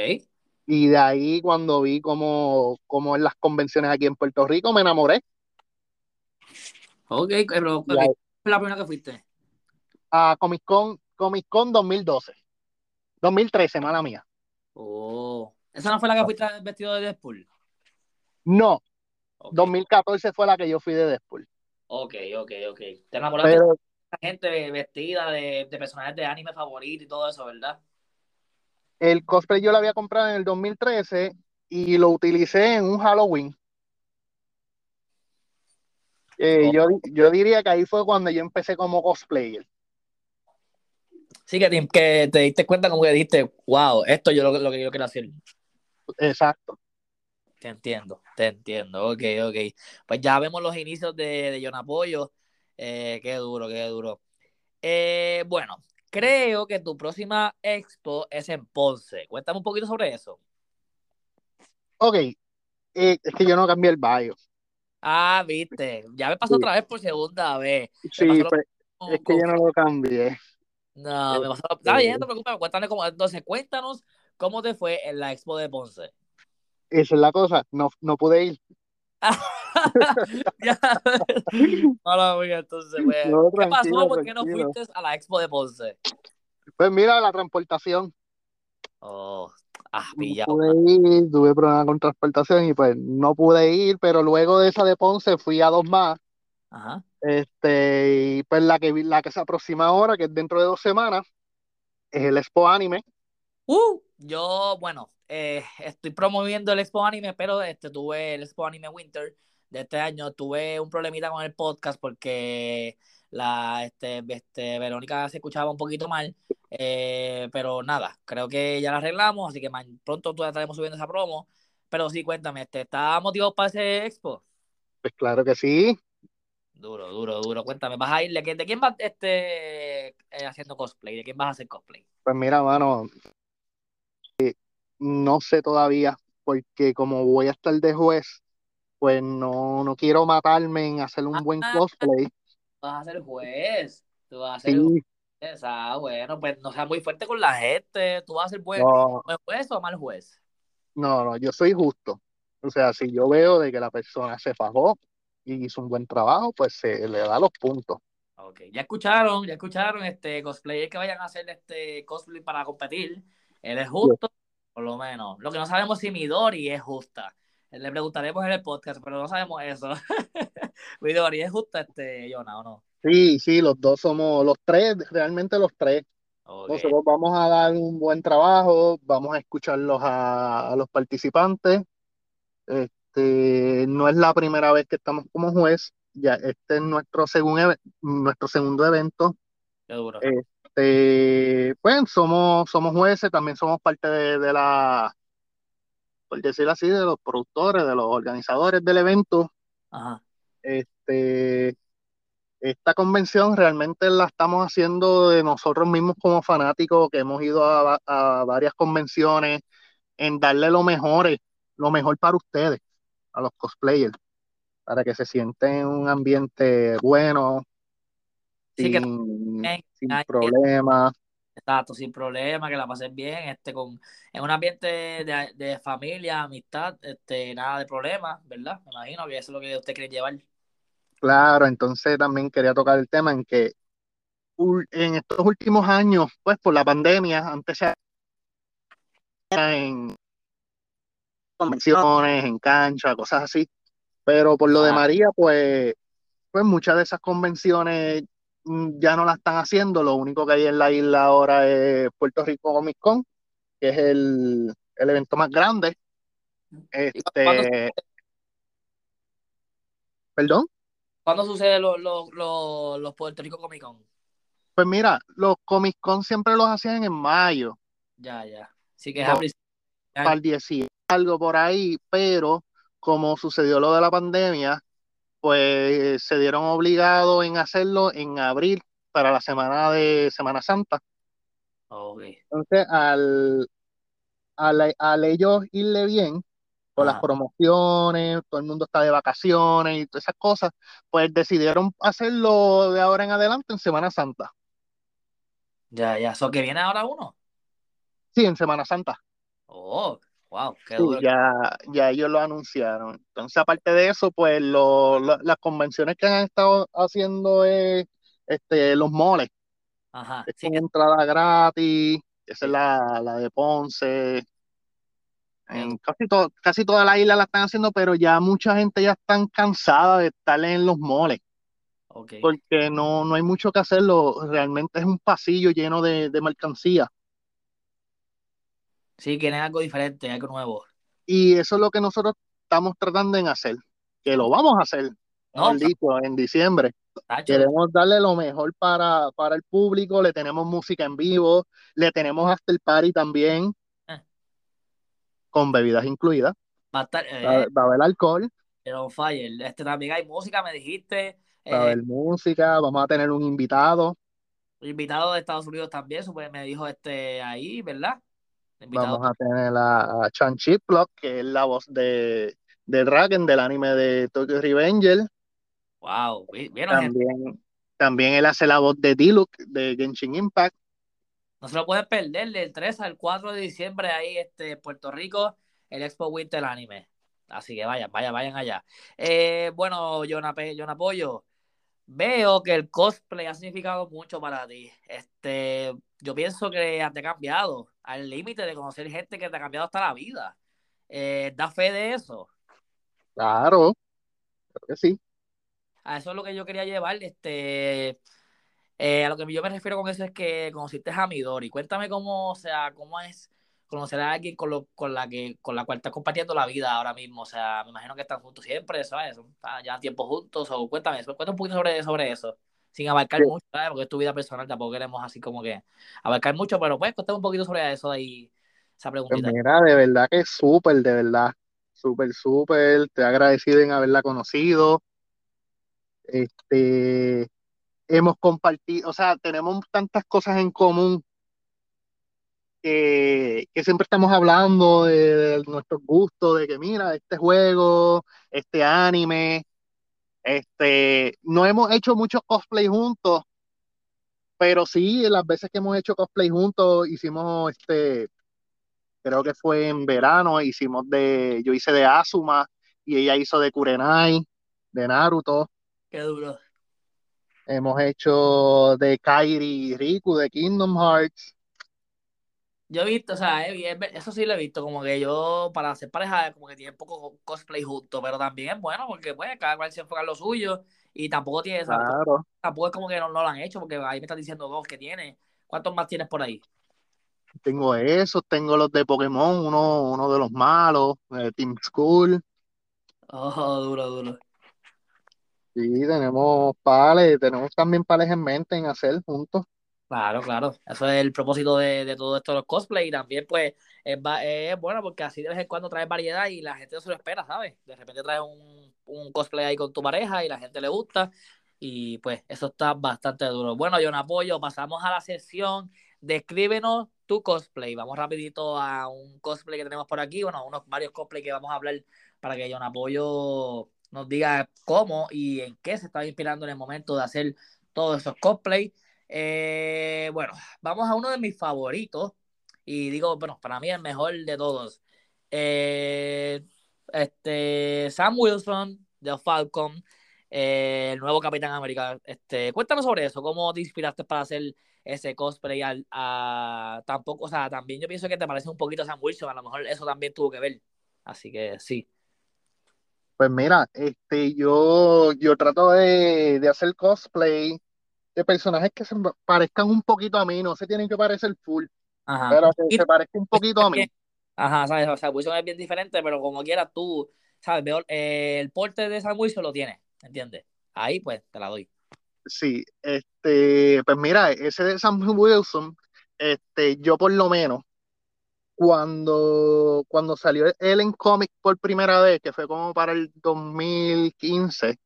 [SPEAKER 2] Y de ahí cuando vi cómo, cómo en las convenciones aquí en Puerto Rico me enamoré.
[SPEAKER 1] Ok, pero ok,
[SPEAKER 2] Y ahí-
[SPEAKER 1] fue la primera que fuiste.
[SPEAKER 2] a Comic Con, Comic Con 2012. 2013, mala mía.
[SPEAKER 1] Oh. ¿Esa no fue la que fuiste vestido de Deadpool?
[SPEAKER 2] No,
[SPEAKER 1] Ok,
[SPEAKER 2] 2014 fue la que yo fui de Deadpool.
[SPEAKER 1] ok, ok. ok. Te enamoraste
[SPEAKER 2] Pero
[SPEAKER 1] de gente vestida de, de personajes de anime favorito y todo eso, ¿verdad?
[SPEAKER 2] El cosplay yo lo había comprado en el 2013 y lo utilicé en un Halloween. Eh, yo, yo diría que ahí fue cuando yo empecé como cosplayer.
[SPEAKER 1] Sí, que te, que te diste cuenta como que dijiste, wow, esto yo lo, lo que yo quiero hacer.
[SPEAKER 2] Exacto.
[SPEAKER 1] Te entiendo, te entiendo. Ok, ok. Pues ya vemos los inicios de, de John Apoyo. Eh, qué duro, qué duro. Eh, bueno, creo que tu próxima expo es en Ponce. Cuéntame un poquito sobre eso.
[SPEAKER 2] Ok, eh, es que yo no cambié el bio.
[SPEAKER 1] Ah, viste. Ya me pasó
[SPEAKER 2] Sí.
[SPEAKER 1] otra vez por segunda vez.
[SPEAKER 2] Sí,
[SPEAKER 1] lo
[SPEAKER 2] pues, es que yo no lo cambié.
[SPEAKER 1] No, me
[SPEAKER 2] Eh,
[SPEAKER 1] pasó. Está bien, no te preocupes. Cuéntame cómo... Entonces, cuéntanos cómo te fue en la expo de Ponce.
[SPEAKER 2] Esa es la cosa, no, no pude ir. <laughs>
[SPEAKER 1] Ya. <laughs> Hola, amiga, entonces, pues,
[SPEAKER 2] No,
[SPEAKER 1] ¿qué pasó? ¿Por qué no
[SPEAKER 2] tranquilo.
[SPEAKER 1] fuiste a la expo de Ponce?
[SPEAKER 2] Pues mira, la transportación.
[SPEAKER 1] Oh, ah,
[SPEAKER 2] No
[SPEAKER 1] pillado.
[SPEAKER 2] pude ir, tuve problemas con transportación y pues no pude ir, pero luego de esa de Ponce fui a dos más.
[SPEAKER 1] Ajá.
[SPEAKER 2] Este, y pues la que, la que se aproxima ahora, que es dentro de dos semanas, es el Expo Anime.
[SPEAKER 1] Uh, yo, bueno, eh, estoy promoviendo el Expo Anime, pero este, tuve el Expo Anime Winter de este año. Tuve un problemita con el podcast porque la este, este, Verónica se escuchaba un poquito mal. eh, pero nada, creo que ya la arreglamos, así que man- pronto todavía estaremos subiendo esa promo. Pero sí, cuéntame, este, ¿estás motivado para ese expo?
[SPEAKER 2] Pues claro que sí.
[SPEAKER 1] Duro, duro, duro. Cuéntame, ¿vas a ir? ¿De quién, de quién vas este, eh, haciendo cosplay? ¿De quién vas a hacer cosplay?
[SPEAKER 2] Pues mira, mano, no sé todavía, porque como voy a estar de juez, pues no, no quiero matarme en hacer un buen
[SPEAKER 1] Ah,
[SPEAKER 2] cosplay.
[SPEAKER 1] vas a ser juez. Tú vas a ser
[SPEAKER 2] Sí,
[SPEAKER 1] juez. Ah, bueno, pues no seas muy fuerte con la gente. Tú vas a ser buen,
[SPEAKER 2] no,
[SPEAKER 1] buen juez o mal juez.
[SPEAKER 2] no, no, yo soy justo. O sea, si yo veo de que la persona se fajó y hizo un buen trabajo, pues se le da los puntos.
[SPEAKER 1] Ok, ya escucharon, ya escucharon, este cosplayers que vayan a hacer este cosplay para competir. Él es justo, por lo menos. Lo que no sabemos si Midori es justa. Le preguntaremos en el podcast, pero no sabemos eso. <laughs> Midori es justa, este, Jonah, ¿o no?
[SPEAKER 2] Sí, sí, los dos somos, los tres, realmente los tres.
[SPEAKER 1] Ok,
[SPEAKER 2] Nosotros vamos a dar un buen trabajo, vamos a escucharlos a, a los participantes. Este, no es la primera vez que estamos como juez, ya este es nuestro, segun nuestro segundo evento.
[SPEAKER 1] qué duro.
[SPEAKER 2] Este, pues somos, somos jueces, también somos parte de, de la, por decirlo así, de los productores, de los organizadores del evento.
[SPEAKER 1] Ajá.
[SPEAKER 2] Este, esta convención realmente la estamos haciendo de nosotros mismos como fanáticos, que hemos ido a, a varias convenciones, en darle lo mejor, lo mejor para ustedes, a los cosplayers. para que se sienten en un ambiente bueno,
[SPEAKER 1] Sí, que
[SPEAKER 2] sin,
[SPEAKER 1] también,
[SPEAKER 2] sin problemas.
[SPEAKER 1] exacto, sin problema, que la pases bien, este, con, en un ambiente de, de familia, amistad, este, nada de problemas, ¿verdad? Me imagino que eso es lo que usted quiere llevar.
[SPEAKER 2] Claro, entonces también quería tocar el tema en que en estos últimos años, pues por la pandemia, antes se en convenciones, en cancha, cosas así, pero por lo de María, pues, pues muchas de esas convenciones ya no las están haciendo, lo único que hay en la isla ahora es Puerto Rico Comic Con, que es el, el evento más grande.
[SPEAKER 1] ¿y cu- cuándo,
[SPEAKER 2] Este, perdón,
[SPEAKER 1] cuándo sucede los Puerto Rico Comic Con?
[SPEAKER 2] pues mira, los Comic Con siempre los hacían en mayo,
[SPEAKER 1] Ya, ya. Sí que es a principios de
[SPEAKER 2] para el 10 y algo por ahí, pero como sucedió lo de la pandemia, pues se dieron obligados en hacerlo en abril para la semana de Semana Santa.
[SPEAKER 1] Ok.
[SPEAKER 2] Entonces, al, al, al ellos irle bien con las promociones, todo el mundo está de vacaciones y todas esas cosas, pues decidieron hacerlo de ahora en adelante en Semana Santa.
[SPEAKER 1] Ya, ya. ¿So que viene ahora uno?
[SPEAKER 2] Sí, en Semana Santa.
[SPEAKER 1] Oh, wow, qué
[SPEAKER 2] Sí,
[SPEAKER 1] duro.
[SPEAKER 2] ya, ya ellos lo anunciaron. Entonces, aparte de eso, pues lo- lo- las convenciones que han estado haciendo es este, los moles,
[SPEAKER 1] Ajá.
[SPEAKER 2] es
[SPEAKER 1] Sí,
[SPEAKER 2] con
[SPEAKER 1] que,
[SPEAKER 2] entrada gratis, esa es la, la de Ponce, en casi, to- casi toda la isla la están haciendo, pero ya mucha gente ya están cansada de estar en los moles,
[SPEAKER 1] Ok.
[SPEAKER 2] porque no, no hay mucho que hacerlo, realmente es un pasillo lleno de, de mercancía.
[SPEAKER 1] Sí, quieren algo diferente, algo nuevo.
[SPEAKER 2] Y eso es lo que nosotros estamos tratando de hacer, que lo vamos a hacer,
[SPEAKER 1] No,
[SPEAKER 2] mejor dicho, en diciembre.
[SPEAKER 1] tacho,
[SPEAKER 2] Queremos darle lo mejor para, para el público, le tenemos música en vivo, le tenemos hasta el party también,
[SPEAKER 1] eh,
[SPEAKER 2] con bebidas incluidas.
[SPEAKER 1] va a estar,
[SPEAKER 2] Va,
[SPEAKER 1] eh,
[SPEAKER 2] va a haber alcohol,
[SPEAKER 1] pero fire. Este también hay música, me dijiste.
[SPEAKER 2] va a
[SPEAKER 1] Eh,
[SPEAKER 2] haber música, vamos a tener un invitado,
[SPEAKER 1] invitado de Estados Unidos también, supe- me dijo este ahí, ¿verdad? Invitado.
[SPEAKER 2] vamos a tener a, a Chan Chiplock, que es la voz de, de Dragon del anime de Tokyo Revenger.
[SPEAKER 1] Wow, vi- vieron.
[SPEAKER 2] También, también él hace la voz de Diluc de Genshin Impact.
[SPEAKER 1] No se lo pueden perder del 3 al 4 de diciembre ahí, este, Puerto Rico, el Expo Winter Anime. Así que vayan, vayan, vayan allá. Eh, bueno, Jonah, Pe- Jonah Pollo, veo que el cosplay ha significado mucho para ti. Este, yo pienso que te ha cambiado al límite de conocer gente que te ha cambiado hasta la vida. Eh, ¿Da fe de eso?
[SPEAKER 2] Claro, creo que sí.
[SPEAKER 1] A eso es lo que yo quería llevar. Este, eh, a lo que yo me refiero con eso es que conociste a Midori. Cuéntame cómo, o sea, cómo es conocer a alguien con, lo, con la que con la cual estás compartiendo la vida ahora mismo. O sea, me imagino que están juntos siempre, ¿sabes? Ya tiempo juntos. O cuéntame, eso, cuéntame un poquito sobre, sobre eso. Sin abarcar
[SPEAKER 2] Sí.
[SPEAKER 1] mucho, ¿sabes? Porque es tu vida personal, tampoco queremos así como que abarcar mucho, pero pues cuéntame un poquito sobre eso de ahí, esa
[SPEAKER 2] Pues
[SPEAKER 1] preguntita.
[SPEAKER 2] mira, de verdad que es súper, de verdad. Súper, súper. Te agradecido en haberla conocido. Este, hemos compartido, o sea, tenemos tantas cosas en común que, que siempre estamos hablando de, de nuestros gustos, de que mira, este juego, este anime, este, no hemos hecho muchos cosplay juntos, pero sí, las veces que hemos hecho cosplay juntos, hicimos este, creo que fue en verano, hicimos de, yo hice de Asuma y ella hizo de Kurenai, de Naruto.
[SPEAKER 1] Qué duro.
[SPEAKER 2] Hemos hecho de Kairi Riku de Kingdom Hearts.
[SPEAKER 1] Yo he visto, o sea, eso sí lo he visto, como que yo, para hacer pareja, como que tienen poco cosplay juntos, pero también es bueno, porque pues cada cual se enfoca en lo suyo y tampoco tiene, esa-
[SPEAKER 2] Claro,
[SPEAKER 1] tampoco es como que no, no lo han hecho, porque ahí me están diciendo dos que tiene. ¿Cuántos más tienes por ahí?
[SPEAKER 2] tengo esos, tengo los de Pokémon, uno, uno de los malos, de Team School.
[SPEAKER 1] Oh, duro, duro.
[SPEAKER 2] Sí, tenemos pales, tenemos también pales en mente en hacer juntos.
[SPEAKER 1] Claro, claro. Eso es el propósito de, todo esto de los cosplay y también pues es, es bueno porque así de vez en cuando traes variedad y la gente no se lo espera, ¿sabes? De repente traes un, cosplay ahí con tu pareja y la gente le gusta y pues eso está bastante duro. Bueno, John Apoyo, pasamos a la sesión. Descríbenos tu cosplay. Vamos rapidito a un cosplay que tenemos por aquí, bueno, unos varios cosplay que vamos a hablar para que John Apoyo nos diga cómo y en qué se estaba inspirando en el momento de hacer todos esos cosplay. Eh, bueno, vamos a uno de mis favoritos. Y digo, bueno, para mí el mejor de todos. Eh, este, Sam Wilson de Falcon, eh, el nuevo Capitán América. Este, cuéntame sobre eso, cómo te inspiraste para hacer ese cosplay al, tampoco, o sea, también yo pienso que te parece un poquito Sam Wilson, a lo mejor eso también tuvo que ver. Así que sí.
[SPEAKER 2] Pues mira, este, yo, yo trato de, de hacer cosplay de personajes que se parezcan un poquito a mí, no se tienen que parecer full,
[SPEAKER 1] Ajá.
[SPEAKER 2] pero que se parezca un poquito a mí.
[SPEAKER 1] Ajá, ¿sabes? O sea, Wilson es bien diferente, pero como quieras tú, ¿sabes? Veo, eh, el porte de Sam Wilson lo tiene, ¿entiendes? Ahí pues te la doy.
[SPEAKER 2] Sí, este, pues mira, ese de Sam Wilson, este, yo por lo menos, cuando, cuando salió él en cómic por primera vez, que fue como para el 2015,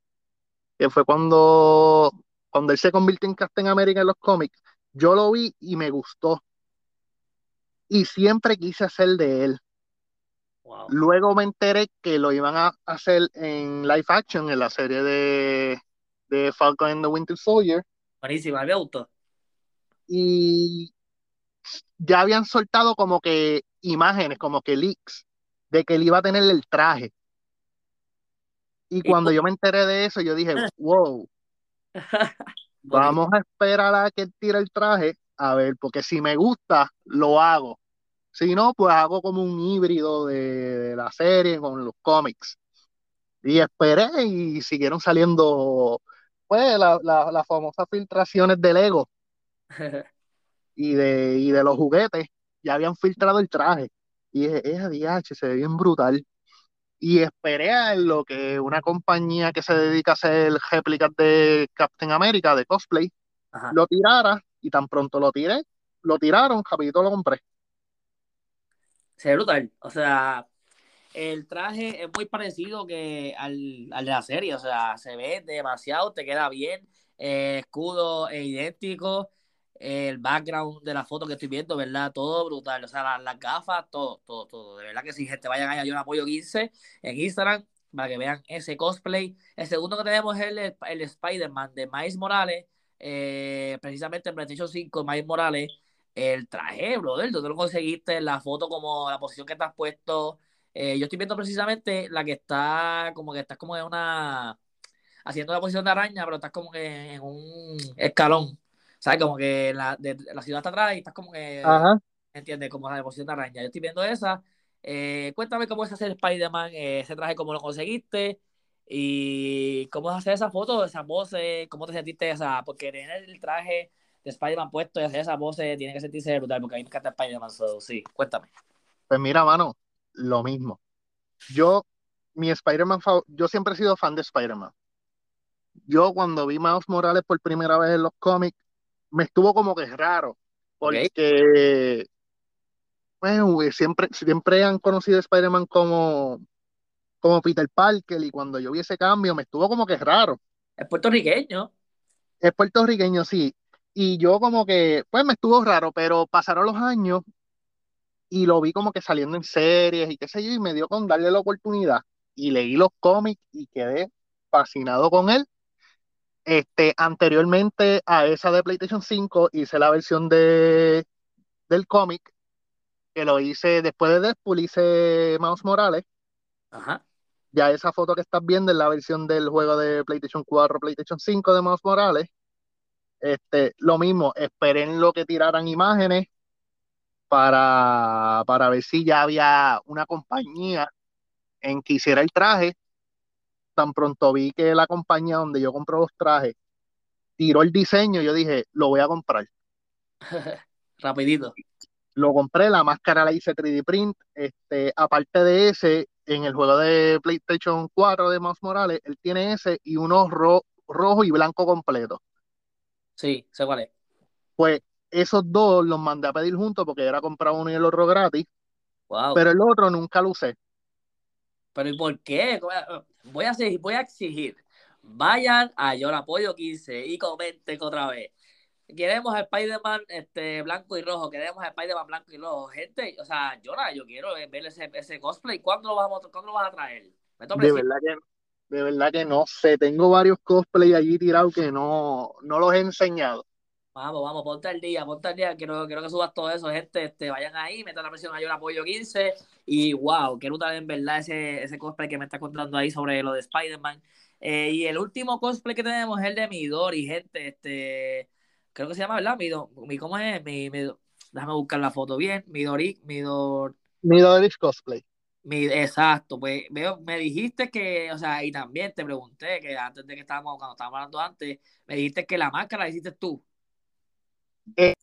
[SPEAKER 2] que fue cuando, cuando él se convirtió en Captain America en los cómics, yo lo vi y me gustó. Y siempre quise hacer de él.
[SPEAKER 1] Wow.
[SPEAKER 2] Luego me enteré que lo iban a hacer en live action en la serie de, de Falcon and the Winter Soldier.
[SPEAKER 1] Buenísima, me gustó.
[SPEAKER 2] Y ya habían soltado como que imágenes, como que leaks, de que él iba a tener el traje. Y cuando yo me enteré de eso, yo dije, <laughs> wow, vamos a esperar a que él tire el traje, a ver, porque si me gusta, lo hago. Si no, pues hago como un híbrido de, de la serie con los cómics. Y esperé y siguieron saliendo, pues, las la, la famosas filtraciones de Lego <laughs> y de, y de los juguetes. Ya habían filtrado el traje. Y dije, es ADH, se ve bien brutal. Y esperé a lo que una compañía que se dedica a hacer réplicas de Captain America, de cosplay,
[SPEAKER 1] Ajá.
[SPEAKER 2] lo tirara. Y tan pronto lo tiré, lo tiraron, rapidito lo compré.
[SPEAKER 1] Se ve brutal. O sea, el traje es muy parecido que al, al de la serie. O sea, se ve demasiado, te queda bien. Eh, escudo es idéntico. El background de la foto que estoy viendo, ¿verdad? Todo brutal. O sea, las, las gafas, todo, todo, todo. De verdad que si gente vayan a yo apoyo 15 en Instagram para que vean ese cosplay. El segundo que tenemos es el, el Spider-Man de Miles Morales. Eh, precisamente en PlayStation 5, Miles Morales. El traje, brother, tú lo conseguiste, la foto como la posición que has puesto. Eh, yo estoy viendo precisamente la que está como que estás como en una haciendo la posición de araña, pero estás como que en un escalón. ¿Sabes? Como que la, de, la ciudad está atrás y estás como que,
[SPEAKER 2] Ajá.
[SPEAKER 1] ¿entiendes? Como la posición de araña. Yo estoy viendo esa. Eh, cuéntame cómo es hacer Spider-Man, eh, ese traje, cómo lo conseguiste y cómo es hacer esa foto, esas voces, cómo te sentiste esa, porque tener el traje de Spider-Man puesto y hacer esas voces tiene que sentirse brutal, porque a mí me encanta Spider-Man, so, sí, cuéntame.
[SPEAKER 2] Pues mira, mano, lo mismo. Yo, mi Spider-Man, yo siempre he sido fan de Spider-Man. Yo cuando vi Miles Morales por primera vez en los cómics, me estuvo como que raro, porque bueno, siempre, siempre han conocido a Spider-Man como, como Peter Parker, y cuando yo vi ese cambio me estuvo como que raro.
[SPEAKER 1] Es puertorriqueño.
[SPEAKER 2] Es puertorriqueño, sí. Y yo como que, pues me estuvo raro, pero pasaron los años y lo vi como que saliendo en series y qué sé yo, y me dio con darle la oportunidad. Y leí los cómics y quedé fascinado con él. Este, anteriormente a esa de PlayStation 5 hice la versión de, del cómic, que lo hice después de Deadpool, hice Miles Morales.
[SPEAKER 1] Ajá.
[SPEAKER 2] Ya esa foto que estás viendo es la versión del juego de PlayStation 4, PlayStation 5 de Miles Morales. Este, lo mismo, esperé en lo que tiraran imágenes para, para ver si ya había una compañía en que hiciera el traje. Tan pronto vi que la compañía donde yo compro los trajes tiró el diseño, yo dije, lo voy a comprar. <laughs>
[SPEAKER 1] Rapidito.
[SPEAKER 2] Lo compré, la máscara la hice 3D print. Este, aparte de ese, en el juego de PlayStation 4 de Miles Morales, él tiene ese y uno ro- rojo y blanco completo.
[SPEAKER 1] Sí, sé cuál es.
[SPEAKER 2] Pues esos dos los mandé a pedir juntos porque era comprar uno y el otro gratis,
[SPEAKER 1] Wow.
[SPEAKER 2] pero el otro nunca lo usé.
[SPEAKER 1] Pero ¿y por qué? Voy a, exigir, voy a exigir. Vayan a Yo la Apoyo 15 y comenten otra vez. Queremos a Spider-Man este, blanco y rojo. Queremos a Spider-Man blanco y rojo. Gente, o sea, Jonah, yo quiero ver ese, ese cosplay. ¿Cuándo lo, vamos, ¿Cuándo lo vas a traer?
[SPEAKER 2] De verdad que De verdad que no sé, tengo varios cosplay allí tirados que no, no los he enseñado.
[SPEAKER 1] Vamos, vamos, ponte al día, ponte al día. Quiero, quiero que subas todo eso, gente. Este, vayan ahí, metan la presión a Yo Apoyo 15. Y wow, quiero brutal en verdad ese, ese cosplay que me está contando ahí sobre lo de Spider-Man. Eh, y el último cosplay que tenemos es el de Midori, gente. Este, creo que se llama, ¿verdad? Midori, ¿cómo es? Mi, mi, déjame buscar la foto bien. Midori, Midori.
[SPEAKER 2] Midori Cosplay.
[SPEAKER 1] Mi, exacto, pues veo, me dijiste que, o sea, y también te pregunté que antes de que estábamos, cuando estábamos hablando antes, me dijiste que la máscara la hiciste tú.
[SPEAKER 2] Eh,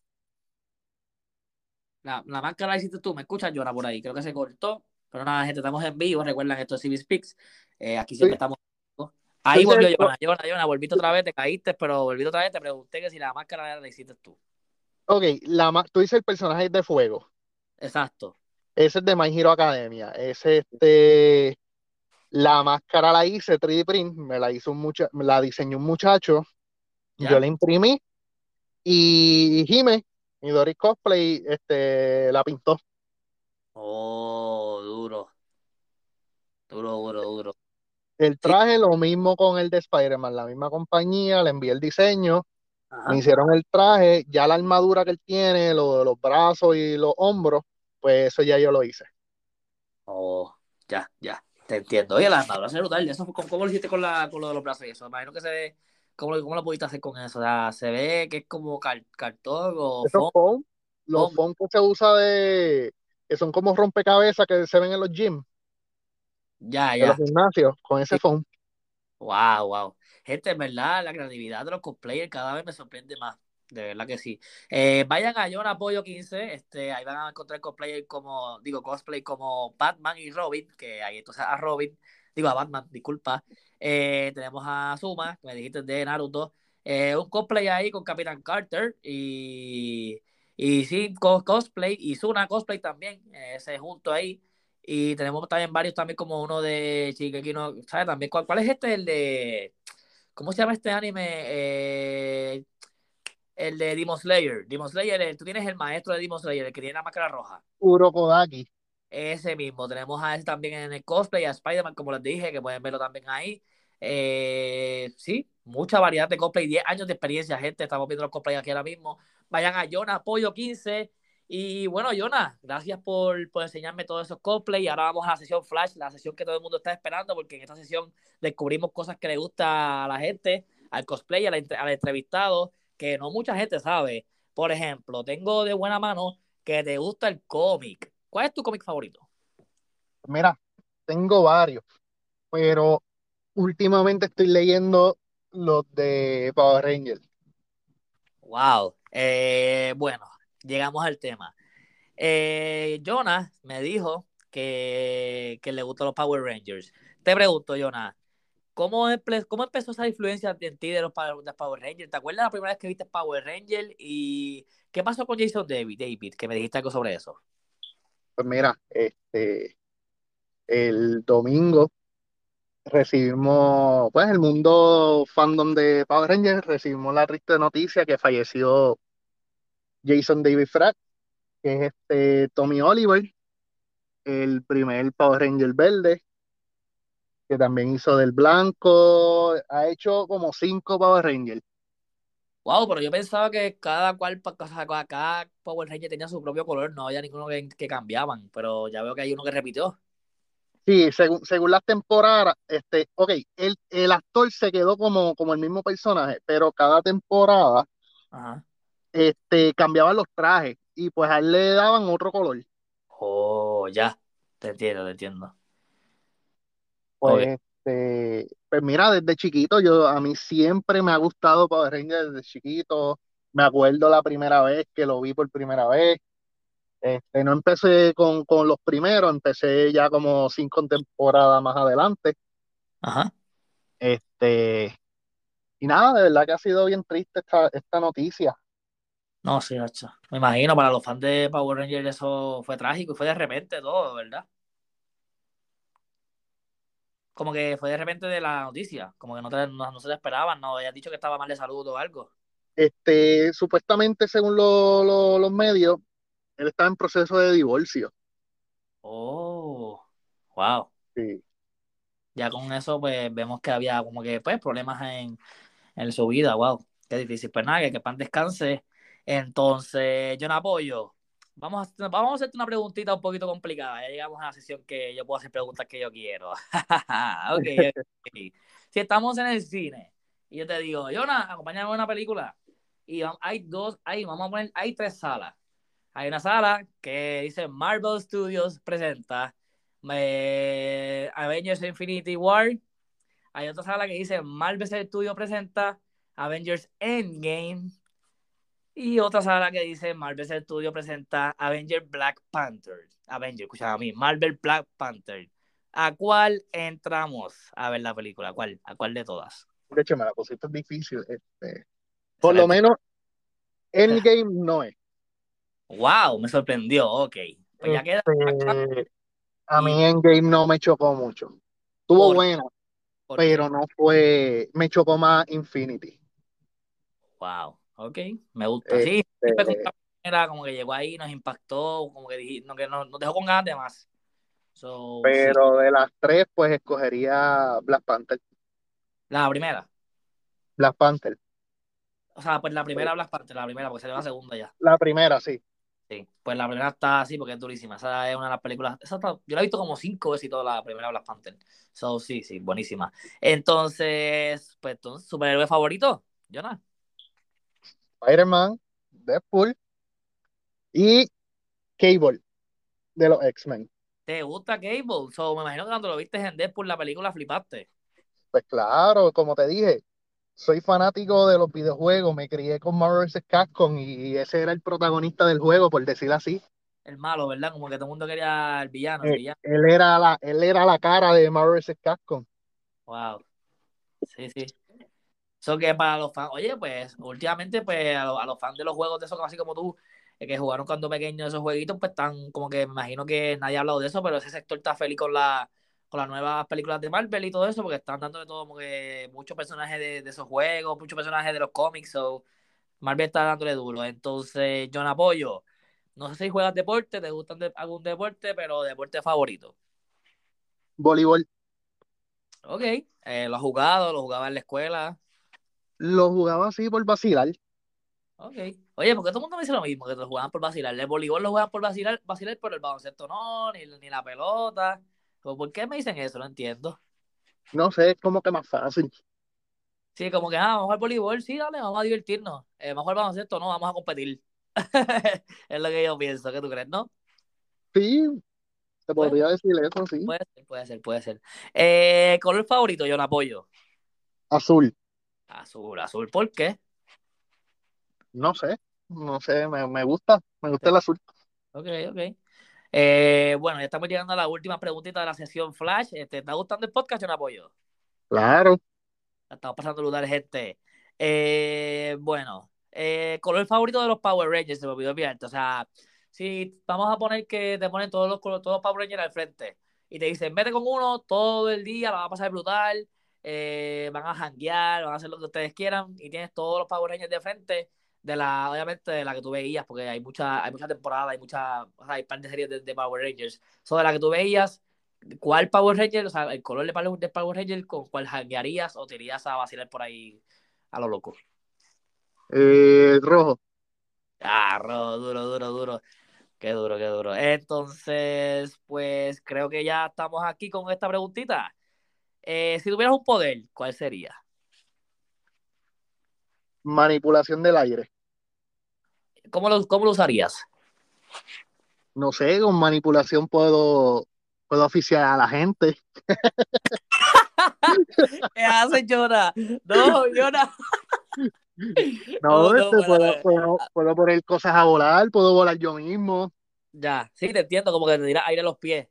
[SPEAKER 1] la, la máscara la hiciste tú, me escuchas, llora por ahí, creo que se cortó, pero nada, gente, estamos en vivo, recuerdan esto es CB Speaks, eh, aquí siempre
[SPEAKER 2] Sí.
[SPEAKER 1] estamos. Ahí
[SPEAKER 2] Sí,
[SPEAKER 1] volvió. Jonah, Jonah, Jonah, volviste otra vez, te caíste, pero volviste otra vez, te pregunté que si la máscara la hiciste tú.
[SPEAKER 2] Ok, la, tú dices el personaje de fuego.
[SPEAKER 1] Exacto.
[SPEAKER 2] Ese es de My Hero Academia. Ese, este, la máscara la hice 3D print, me la hizo un mucha, me la diseñó un muchacho,
[SPEAKER 1] ¿Ya?
[SPEAKER 2] yo la imprimí y Jime, mi Doris Cosplay, este, la pintó.
[SPEAKER 1] Oh, duro. Duro, duro, duro.
[SPEAKER 2] El
[SPEAKER 1] Sí.
[SPEAKER 2] traje, lo mismo con el de Spider-Man, la misma compañía, le envié el diseño, me hicieron el traje, ya la armadura que él tiene, lo de los brazos y los hombros, pues eso ya yo lo hice.
[SPEAKER 1] Oh, ya, ya. Te entiendo. Oye, la armadura se brutal. Eso, ¿cómo, cómo lo hiciste con, la, con lo de los brazos y eso? Imagino que se ve. ¿Cómo, lo- cómo lo pudiste hacer con eso? O sea, se ve que es como car- cartón o
[SPEAKER 2] Esos
[SPEAKER 1] foam.
[SPEAKER 2] foam, los
[SPEAKER 1] foam.
[SPEAKER 2] que se usa de, que son como rompecabezas que se ven en los gyms,
[SPEAKER 1] Ya,
[SPEAKER 2] en los
[SPEAKER 1] ya.
[SPEAKER 2] gimnasios, con ese
[SPEAKER 1] Sí.
[SPEAKER 2] foam.
[SPEAKER 1] Wow, wow. Gente, en verdad, la creatividad de los cosplayers cada vez me sorprende más. De verdad que sí. Eh, vayan a John Apoyo 15. Este, ahí van a encontrar cosplayers como, digo, cosplay como Batman y Robin, que ahí entonces a Robin, digo a Batman, disculpa. Eh, tenemos a Zuma, que me dijiste de Naruto. Eh, un cosplay ahí con Capitán Carter y, y sí, cos- cosplay y Zuna cosplay también, eh, ese junto ahí. Y tenemos también varios también como uno de Shingeki no, ¿sabes? También, ¿cuál, cuál es este? El de, ¿cómo se llama este anime? Eh, el de Demon Slayer. Demon Slayer, tú tienes el maestro de Demon Slayer, el que tiene la máscara roja.
[SPEAKER 2] Urokodaki.
[SPEAKER 1] Ese mismo. Tenemos a ese también en el cosplay, a Spider-Man, como les dije, que pueden verlo también ahí. Eh, sí, mucha variedad de cosplay, 10 años de experiencia, gente. Estamos viendo los cosplays aquí ahora mismo. Vayan a Jonah Apoyo 15. Y bueno, Jonah, gracias por, por enseñarme todos esos cosplays. Y ahora vamos a la sesión Flash, la sesión que todo el mundo está esperando, porque en esta sesión descubrimos cosas que le gusta a la gente, al cosplay, al, al entrevistado, que no mucha gente sabe. Por ejemplo, tengo de buena mano que te gusta el cómic. ¿Cuál es tu cómic favorito?
[SPEAKER 2] Mira, tengo varios, pero últimamente estoy leyendo los de Power Rangers.
[SPEAKER 1] Wow. Eh, bueno, llegamos al tema. Eh, Jonas me dijo que, que le gustan los Power Rangers. Te pregunto, Jonas, ¿cómo, empe- cómo empezó esa influencia en ti de los de Power Rangers? ¿Te acuerdas la primera vez que viste Power Rangers? ¿Y qué pasó con Jason David, David? Que me dijiste algo sobre eso.
[SPEAKER 2] Pues mira, este, el domingo recibimos, pues el mundo fandom de Power Rangers, recibimos la triste noticia que falleció Jason David Frank, que es este Tommy Oliver, el primer Power Ranger verde, que también hizo del blanco, ha hecho como cinco Power Rangers.
[SPEAKER 1] Wow, pero yo pensaba que cada cual, cada Power Ranger tenía su propio color, no había ninguno que, que cambiaban, pero ya veo que hay uno que repitió.
[SPEAKER 2] Sí, según, según las temporadas, este, ok, el, el actor se quedó como, como el mismo personaje, pero cada temporada
[SPEAKER 1] Ajá.
[SPEAKER 2] este, cambiaban los trajes y pues a él le daban otro color.
[SPEAKER 1] Oh, ya. Te entiendo, te entiendo.
[SPEAKER 2] Pues,
[SPEAKER 1] Ok.
[SPEAKER 2] Este, pues mira, desde chiquito, yo a mí siempre me ha gustado Power Rangers desde chiquito. Me acuerdo la primera vez que lo vi por primera vez. Este, no empecé con, con los primeros, empecé ya como cinco temporadas más adelante.
[SPEAKER 1] Ajá.
[SPEAKER 2] Este, y nada, de verdad que ha sido bien triste esta, esta noticia.
[SPEAKER 1] No, sí, hacho. Me imagino, para los fans de Power Rangers eso fue trágico y fue de repente todo, ¿verdad? Como que fue de repente de la noticia, como que no, te- no, no se le esperaban, no habías dicho que estaba mal de salud o algo.
[SPEAKER 2] Este, supuestamente, según lo- lo- los medios, él estaba en proceso de divorcio.
[SPEAKER 1] Oh, wow.
[SPEAKER 2] Sí.
[SPEAKER 1] Ya con eso, pues vemos que había como que pues problemas en, en su vida. Wow, qué difícil. Pues nada, que, que pan descanse. Entonces, yo no apoyo. Vamos a, vamos a hacerte una preguntita un poquito complicada. Ya llegamos a la sesión que yo puedo hacer preguntas que yo quiero. <laughs> okay, ok. Si estamos en el cine y yo te digo, Jonah, acompáñame a una película. Y hay dos, hay, vamos a poner, hay tres salas. Hay una sala que dice Marvel Studios presenta eh, Avengers Infinity War. Hay otra sala que dice Marvel Studios presenta Avengers Endgame. Y otra sala que dice Marvel Studios presenta Avengers Black Panther. Avengers, escucha a mí, Marvel Black Panther. ¿A cuál entramos a ver la película? ¿A cuál? ¿A cuál de todas?
[SPEAKER 2] De hecho, me la pusiste difícil. Este, por lo menos, Endgame <laughs> no es.
[SPEAKER 1] Wow, me sorprendió. Ok. Pues ya queda.
[SPEAKER 2] Este, a mí Endgame no me chocó mucho. Estuvo buena, pero no fue. Me chocó más Infinity.
[SPEAKER 1] Wow, ok, me gusta. Sí, este era como que llegó ahí, nos impactó, como que, que nos, nos dejó con ganas de más.
[SPEAKER 2] pero de las tres, pues escogería Black Panther.
[SPEAKER 1] La primera.
[SPEAKER 2] Black Panther.
[SPEAKER 1] O sea, pues la primera Black Panther, la primera, porque sería la segunda ya.
[SPEAKER 2] La primera, sí.
[SPEAKER 1] Sí, pues la primera está así porque es durísima. Esa es una de las películas. Esa yo la he visto como cinco veces y toda la primera Black Panther. So, sí, sí, buenísima. Entonces, pues, ¿tu superhéroe favorito, Jonah?
[SPEAKER 2] Spider-Man, Deadpool y Cable de los X-Men.
[SPEAKER 1] ¿Te gusta Cable? So, me imagino que cuando lo viste en Deadpool, la película, flipaste.
[SPEAKER 2] Pues claro, como te dije, soy fanático de los videojuegos, me crié con Marvel vs. Capcom y ese era el protagonista del juego, por decirlo así.
[SPEAKER 1] El malo, ¿verdad? Como que todo el mundo quería el villano. El
[SPEAKER 2] eh,
[SPEAKER 1] villano.
[SPEAKER 2] Él, era la, él era la cara de Marvel vs. Capcom.
[SPEAKER 1] Wow. Sí, sí. Eso que para los fans, oye, pues últimamente pues a, los fans de los juegos de esos, así como tú, eh, que jugaron cuando pequeños esos jueguitos, pues están como que me imagino que nadie ha hablado de eso, pero ese sector está feliz con la con las nuevas películas de Marvel y todo eso, porque están dándole todo como que muchos personajes de, esos juegos, muchos personajes de los cómics, so Marvel está dándole duro. Entonces, yo no apoyo. No sé si juegas deporte, te gustan algún deporte, pero deporte favorito.
[SPEAKER 2] Voleibol.
[SPEAKER 1] Ok, eh, lo has jugado, lo jugaba en la escuela.
[SPEAKER 2] Lo jugaba así por vacilar.
[SPEAKER 1] Ok. Oye, porque todo el mundo me dice lo mismo, que lo jugaban por vacilar. El voleibol lo juegan por vacilar, vacilar pero el baloncesto no, ni, ni la pelota. ¿Por qué me dicen eso? No entiendo.
[SPEAKER 2] No sé, es como que más fácil.
[SPEAKER 1] Sí, como que, ah, vamos al voleibol, sí, dale, vamos a divertirnos. Eh, vamos al baloncesto, no, vamos a competir. <laughs> es lo que yo pienso, ¿qué tú crees, no?
[SPEAKER 2] Sí, te podría decir eso, sí.
[SPEAKER 1] Puede ser, puede ser, puede ser. Eh, ¿Color favorito? Yo lo apoyo.
[SPEAKER 2] Azul.
[SPEAKER 1] Azul, azul, ¿por qué?
[SPEAKER 2] No sé, no sé, me, me gusta, me gusta el azul.
[SPEAKER 1] Ok, ok. Eh, bueno, ya estamos llegando a la última preguntita de la sesión Flash. ¿Te este, está gustando el podcast no apoyo?
[SPEAKER 2] Claro.
[SPEAKER 1] Estamos pasando lugares, gente. Eh, bueno, eh, color favorito de los Power Rangers, se me olvidó O sea, si vamos a poner que te ponen todos los, todos los Power Rangers al frente y te dicen, vete con uno todo el día, la va a pasar brutal, van a janguear, van a hacer lo que ustedes quieran y tienes todos los Power Rangers de frente de la, obviamente, de la que tú veías, porque hay mucha, hay mucha temporada, hay mucha, o sea, hay par de series de, Power Rangers. So, de la que tú veías, ¿cuál Power Ranger, o sea, el color de Power, Ranger, con cuál hackearías o te irías a vacilar por ahí a lo loco?
[SPEAKER 2] Eh, rojo.
[SPEAKER 1] Ah, rojo, duro, duro, duro. Qué duro, qué duro. Entonces, pues creo que ya estamos aquí con esta preguntita. Eh, si tuvieras un poder, ¿cuál sería?
[SPEAKER 2] Manipulación del aire.
[SPEAKER 1] ¿Cómo lo, cómo lo usarías?
[SPEAKER 2] No sé, con manipulación puedo, puedo oficiar a la gente.
[SPEAKER 1] ¿Qué haces, Jonah? No, Jonah.
[SPEAKER 2] No, no, este, puedo, puedo, poner cosas a volar, puedo volar yo mismo.
[SPEAKER 1] Ya, sí, te entiendo, como que te dirás aire a los pies.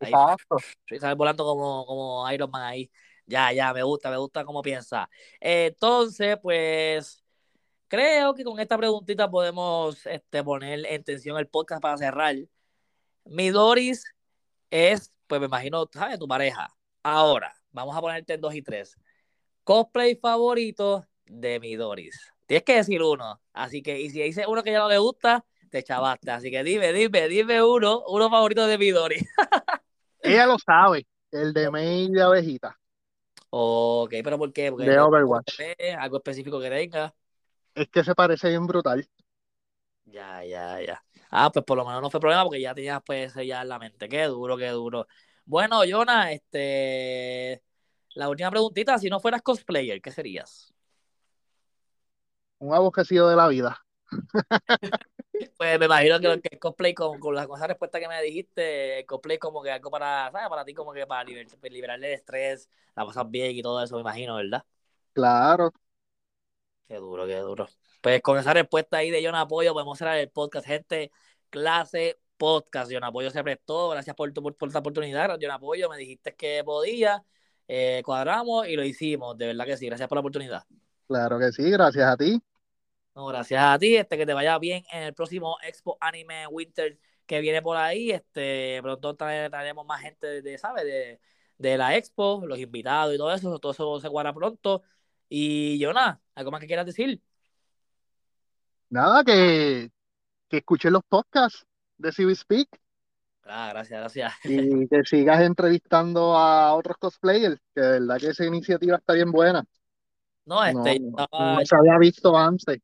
[SPEAKER 2] Exacto. <laughs>
[SPEAKER 1] Sí, sabes volando como, como Iron Man ahí. Ya, ya, me gusta, me gusta cómo piensa. entonces, pues Creo que con esta preguntita podemos este, poner en tensión el podcast para cerrar. Mi Doris es, pues me imagino, ¿sabes? Tu pareja. Ahora, vamos a ponerte en dos y tres. Cosplay favorito de mi Doris. Tienes que decir uno. Así que, y si dice uno que ya no le gusta, te chavaste. Así que dime, dime, dime uno, uno favorito de mi Doris. <laughs>
[SPEAKER 2] ella lo sabe. El de May de abejita.
[SPEAKER 1] Ok, pero ¿por qué? Porque
[SPEAKER 2] de Overwatch.
[SPEAKER 1] algo específico que tenga.
[SPEAKER 2] Es que se parece bien brutal.
[SPEAKER 1] Ya, ya, ya. Ah, pues por lo menos no fue problema porque ya tenías pues ya en la mente. Qué duro, qué duro. Bueno, Jonah, este la última preguntita, si no fueras cosplayer, ¿qué serías?
[SPEAKER 2] Un aborrecido de la vida. <laughs>
[SPEAKER 1] Pues me imagino que, el cosplay con, con, la, con, esa respuesta que me dijiste, el cosplay como que algo para, ¿sabes? Para ti como que para liber, liberarle el estrés, la pasas bien y todo eso, me imagino, ¿verdad?
[SPEAKER 2] Claro.
[SPEAKER 1] Qué duro, qué duro. Pues con esa respuesta ahí de John Apoyo podemos cerrar el podcast, gente. Clase podcast, John Apoyo se prestó. Gracias por, por, por esta oportunidad, John Apoyo. Me dijiste que podía, eh, cuadramos y lo hicimos. De verdad que sí. Gracias por la oportunidad.
[SPEAKER 2] Claro que sí, gracias a ti.
[SPEAKER 1] No, gracias a ti, este, que te vaya bien en el próximo Expo Anime Winter que viene por ahí. Este, pronto traeremos más gente de, ¿sabes? De, de la Expo, los invitados y todo eso. Todo eso se guarda pronto. Y Jonah, ¿algo más que quieras decir?
[SPEAKER 2] Nada, que, que los podcasts de CB Speak.
[SPEAKER 1] Ah, gracias, gracias.
[SPEAKER 2] Y que sigas entrevistando a otros cosplayers, que de verdad que esa iniciativa está bien buena.
[SPEAKER 1] No, este,
[SPEAKER 2] no, no se había visto antes.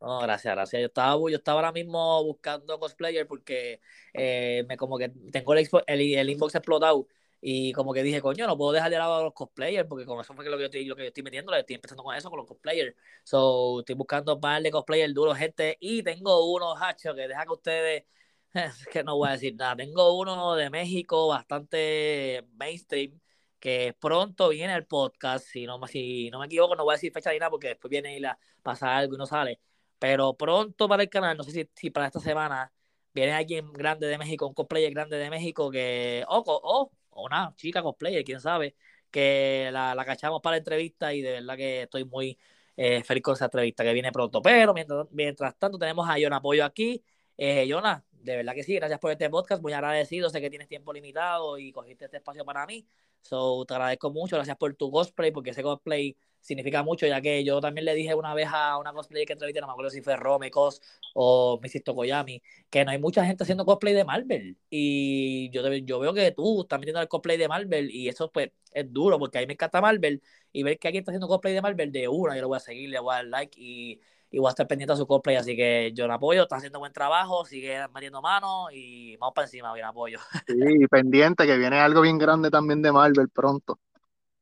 [SPEAKER 1] No, gracias, gracias. Yo estaba, yo estaba ahora mismo buscando cosplayer porque eh, me como que tengo el, el, inbox explotado y como que dije, coño, no puedo dejar de lado a los cosplayers porque con eso fue lo que yo estoy, lo que yo estoy metiendo, estoy empezando con eso, con los cosplayers. So, estoy buscando un par de cosplayers duros, gente, y tengo unos hachos que deja que ustedes, <laughs> es que no voy a decir nada, tengo uno de México bastante mainstream que pronto viene el podcast, si no, si no me equivoco, no voy a decir fecha ni nada porque después viene y la pasa algo y no sale, pero pronto para el canal, no sé si, si para esta semana viene alguien grande de México, un cosplayer grande de México que, o, una chica cosplayer, quién sabe, que la, la cachamos para la entrevista y de verdad que estoy muy eh, feliz con esa entrevista que viene pronto. Pero mientras, mientras tanto tenemos a Jonah Apoyo aquí. Eh, Jonah, de verdad que sí, gracias por este podcast, muy agradecido, sé que tienes tiempo limitado y cogiste este espacio para mí. So, te agradezco mucho, gracias por tu cosplay, porque ese cosplay significa mucho, ya que yo también le dije una vez a una cosplay que entrevisté, no me acuerdo si fue Rome Cos o Misisto Koyami, que no hay mucha gente haciendo cosplay de Marvel. Y yo, yo veo que tú estás metiendo el cosplay de Marvel y eso pues es duro, porque a mí me encanta Marvel y ver que alguien está haciendo cosplay de Marvel de una, yo lo voy a seguir, le voy a dar like y, y voy a estar pendiente a su cosplay. Así que yo le apoyo, está haciendo buen trabajo, sigue metiendo mano y vamos para encima, bien apoyo. <laughs>
[SPEAKER 2] Sí, pendiente, que viene algo bien grande también de Marvel pronto.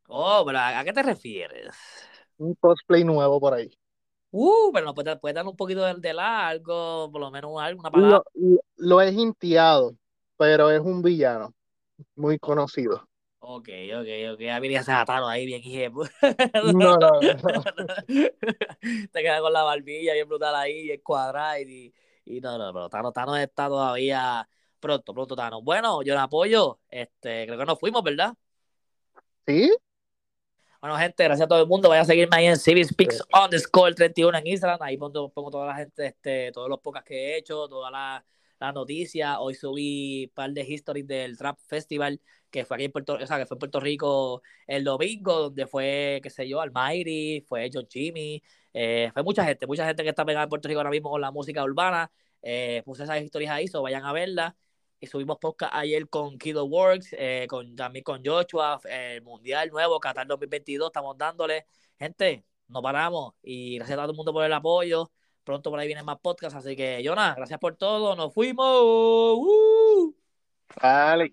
[SPEAKER 1] Oh, pero ¿a qué te refieres?
[SPEAKER 2] Un cosplay nuevo por ahí.
[SPEAKER 1] Uh, pero nos puede, puede dar un poquito de, de largo, por lo menos alguna palabra.
[SPEAKER 2] Lo, lo he hinteado, pero es un villano muy conocido.
[SPEAKER 1] Ok, ok, ok. A mí ya se ataron ahí bien, hije.
[SPEAKER 2] No, <laughs> no, no.
[SPEAKER 1] Te quedas con la barbilla bien brutal ahí, bien cuadrada y, y no, no, pero Tano, Tano está todavía pronto, pronto Tano. Bueno, yo le apoyo. Este, creo que nos fuimos, ¿verdad?
[SPEAKER 2] Sí.
[SPEAKER 1] Bueno, gente, gracias a todo el mundo. Vayan a seguirme ahí en Civic Speaks underscore 31 en Instagram. Ahí pongo, pongo toda la gente, este, todos los podcasts que he hecho, todas las la noticias. Hoy subí un par de historias del Trap Festival que fue aquí en Puerto, o sea, que fue en Puerto Rico el domingo, donde fue, qué sé yo, Almighty, fue John Jimmy, eh, fue mucha gente, mucha gente que está pegada en Puerto Rico ahora mismo con la música urbana. Eh, puse esas historias ahí, so vayan a verlas y subimos podcast ayer con Kido Works, eh, con, también con Joshua, el Mundial Nuevo, Qatar 2022, estamos dándole. Gente, no paramos y gracias a todo el mundo por el apoyo. Pronto por ahí vienen más podcasts, así que Jonah, gracias por todo, nos fuimos. ¡Uh!
[SPEAKER 2] Vale.